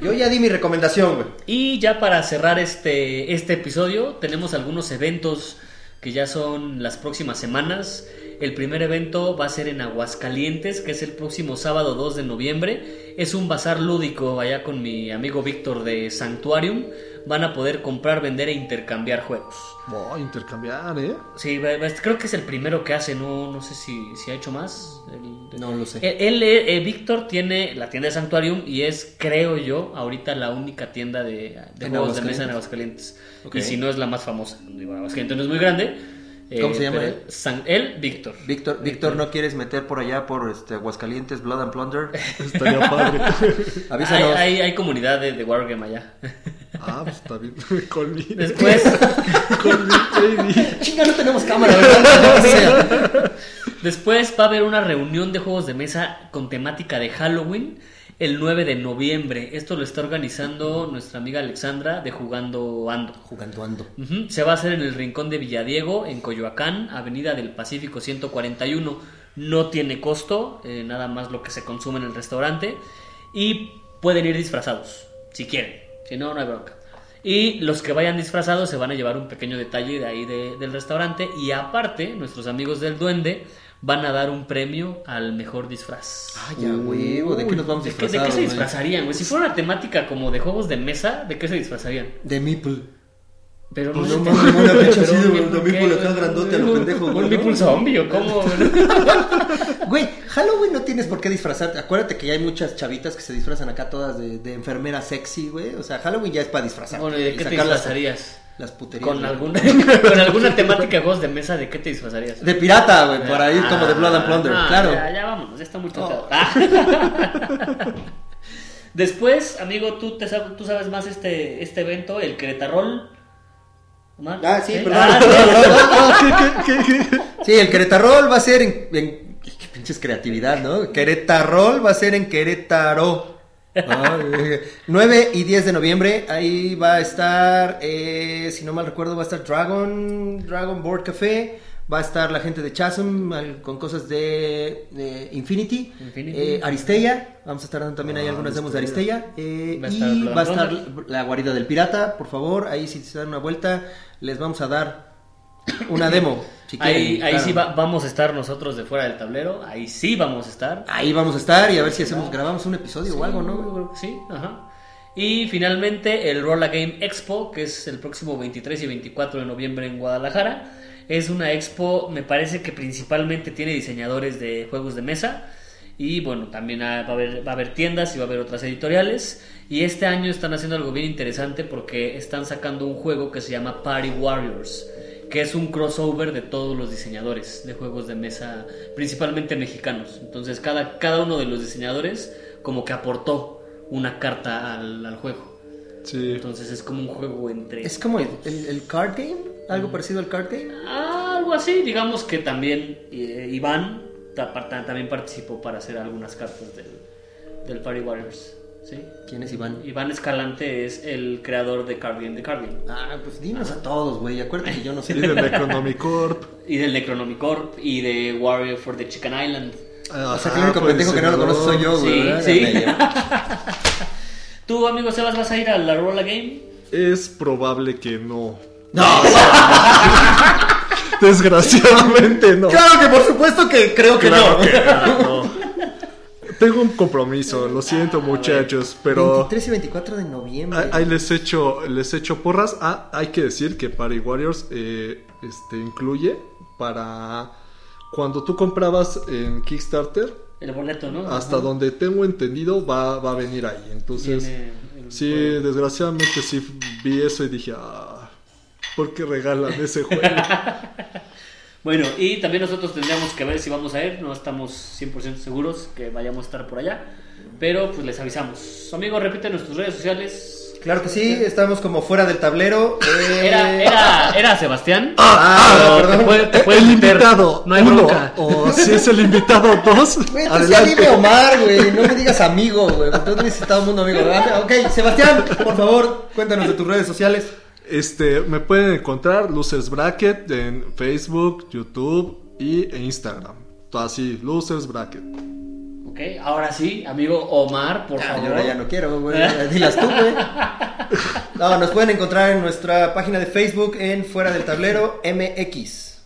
Yo ya di mi recomendación, güey. Y ya para cerrar este, este episodio, tenemos algunos eventos que ya son las próximas semanas. El primer evento va a ser en Aguascalientes, que es el próximo sábado 2 de noviembre. Es un bazar lúdico allá con mi amigo Víctor de Sanctuarium. Van a poder comprar, vender e intercambiar juegos. Oh, intercambiar, ¿eh? Sí, creo que es el primero que hace, no, no sé si, si ha hecho más. El- No lo sé. él, él, eh, Víctor tiene la tienda de Sanctuarium y es, creo yo, ahorita la única tienda de, juegos de mesa en Aguascalientes. Y si no es la más famosa. Digo, Aguascalientes no es muy grande. Eh, ¿Cómo se llama él? San- él, Víctor. Víctor, Víctor, ¿no quieres meter por allá por este Aguascalientes, Blood and Plunder? Estaría padre. Hay, Avísanos. hay, hay comunidad de, de Wargame allá. Ah, pues está bien. Call me. Después, me, baby. Chinga, no tenemos cámara, ¿verdad? Después va a haber una reunión de juegos de mesa con temática de Halloween el 9 de noviembre. Esto lo está organizando nuestra amiga Alexandra de Jugando Ando. Jugando ando. Se va a hacer en el Rincón de Villadiego, en Coyoacán, Avenida del Pacífico 141. No tiene costo, eh, nada más lo que se consume en el restaurante. Y pueden ir disfrazados, si quieren. Si no, no hay bronca. Y los que vayan disfrazados se van a llevar un pequeño detalle de ahí de- del restaurante. Y aparte, nuestros amigos del Duende van a dar un premio al mejor disfraz. Ay, ya, huevo, ¿de qué nos vamos ¿De qué, de qué se disfrazarían, güey? Si fuera una temática como de juegos de mesa, ¿de qué se disfrazarían? De Meeple. Pero Pues no, mames, no le han hecho así de un también ¿qué, por acá grandote a lo pendejo, güey, Un. Meeple zombie o cómo, güey? Halloween no tienes por qué disfrazarte. Acuérdate que ya hay muchas chavitas que se disfrazan acá todas de, de enfermera sexy, güey. O sea, Halloween ya es para disfrazarte. Bueno, ¿y de qué te disfrazarías? Las puterías. Con alguna, con alguna temática de juegos de mesa, ¿de qué te disfrazarías? De pirata, güey, para ir como de Blood and Ah, Plunder, no, claro. Ya, ya vámonos, ya está muy tocado. Oh. Ah. Después, amigo, tú, te tú sabes más este, este evento, el Querétarol. Omar? Ah, sí, ¿Eh? perdón. Ah, sí. ¿Qué, qué, qué, qué? Sí, el Querétarol va a ser en. en- qué pinches creatividad, ¿no? Querétarol va a ser en Querétaro. Ay, eh, 9 y 10 de noviembre, ahí va a estar, eh, si no mal recuerdo, va a estar Dragon, Dragon Board Café, va a estar la gente de Chasm con cosas de, de Infinity, Infinity. eh, Aristella, vamos a estar dando también ahí Ah, algunas demos de Aristella, eh, Va a estar y Blood va a estar la guarida del pirata, por favor, ahí si se dan una vuelta, les vamos a dar una demo. Si quieren, Ahí, ahí claro. sí va- vamos a estar nosotros de fuera del tablero. Ahí sí vamos a estar. Ahí vamos a estar y a ver si hacemos, grabamos un episodio o algo, ¿no? Sí, ajá. Y finalmente el Rolla Game Expo, que es el próximo 23 y 24 de noviembre en Guadalajara. Es una expo, me parece que principalmente tiene diseñadores de juegos de mesa. Y bueno, también va a, haber, va a haber tiendas y va a haber otras editoriales. Y este año están haciendo algo bien interesante porque están sacando un juego que se llama Party Warriors, que es un crossover de todos los diseñadores de juegos de mesa, principalmente mexicanos. Entonces cada, cada uno de los diseñadores como que aportó una carta al, al juego. Sí. Entonces es como un juego entre... Es como el, el- el card game, algo parecido al card game. Ah, algo así, digamos que también eh, Iván ta- pa- ta- también participó para hacer algunas cartas del, del Party Warriors. ¿Sí? ¿Quién es Iván? Iván Escalante es el creador de Card Game de Card Game. Ah, pues dinos a todos, güey. Acuérdate que yo no sé. Y del Necronomicorp. Y del Necronomicorp y de Warrior for the Chicken Island. O sea, que el único pendejo que no lo conoce soy yo, güey. Sí, sí. ¿Tú, amigo Sebas, vas a ir a la Rolla Game? Es probable que no. No, Desgraciadamente no. claro que por supuesto que creo que Claro no. que no. Tengo un compromiso, lo siento muchachos, pero 23 y 24 de noviembre. ahí ahí les echo, les echo porras. Ah, hay que decir que Party Warriors eh, este, incluye para cuando tú comprabas en Kickstarter, El boleto, ¿no? hasta Ajá. donde tengo entendido va, va a venir ahí. Entonces, Viene el sí, juego. desgraciadamente sí vi eso y dije, ah, ¿por qué regalan ese juego? Bueno, y también nosotros tendríamos que ver si vamos a ir. No estamos 100% seguros que vayamos a estar por allá. Pero pues les avisamos. Amigo, repítenos tus redes sociales. Claro que sí, estamos como fuera del tablero. eh, Era, era, era Sebastián. Ah, Pero perdón. te puede- te puedes el meter. invitado No hay uno, bronca. o si es el invitado dos, Güey, dime Omar, güey. No me digas amigo, güey. Entonces el mundo amigo. Ah, Ok, Sebastián, por favor, cuéntanos de tus redes sociales. Este, me pueden encontrar Losers Bracket en Facebook, YouTube y e Instagram. Así, Losers Bracket. Ok, ahora sí, amigo Omar, por Ah, favor. yo ahora ya no quiero, güey. Dilas tú, güey. No, nos pueden encontrar en nuestra página de Facebook en Fuera del Tablero MX.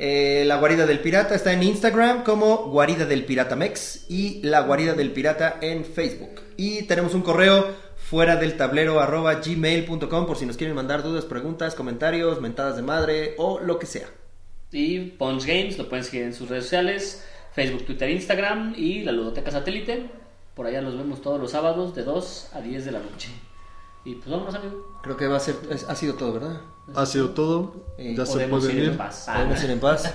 Eh, la Guarida del Pirata está en Instagram como Guarida del Pirata Mex y La Guarida del Pirata en Facebook. Y tenemos un correo fuera del tablero arroba gmail.com por si nos quieren mandar dudas, preguntas, comentarios, mentadas de madre o lo que sea. Y Punch Games, lo pueden seguir en sus redes sociales, Facebook, Twitter, Instagram y la Ludoteca Satélite. Por allá los vemos todos los sábados de 2 a 10 de la noche. Y pues vámonos, amigo. Creo que va a ser, es- ha sido todo, ¿verdad? Ha sido todo. Eh, ya se Podemos pueden ir en paz. Podemos ir en paz.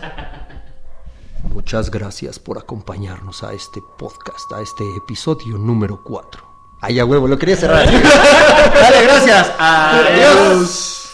Muchas gracias por acompañarnos a este podcast, a este episodio número 4. Ay, a huevo, lo quería cerrar. Dale, gracias. Adiós.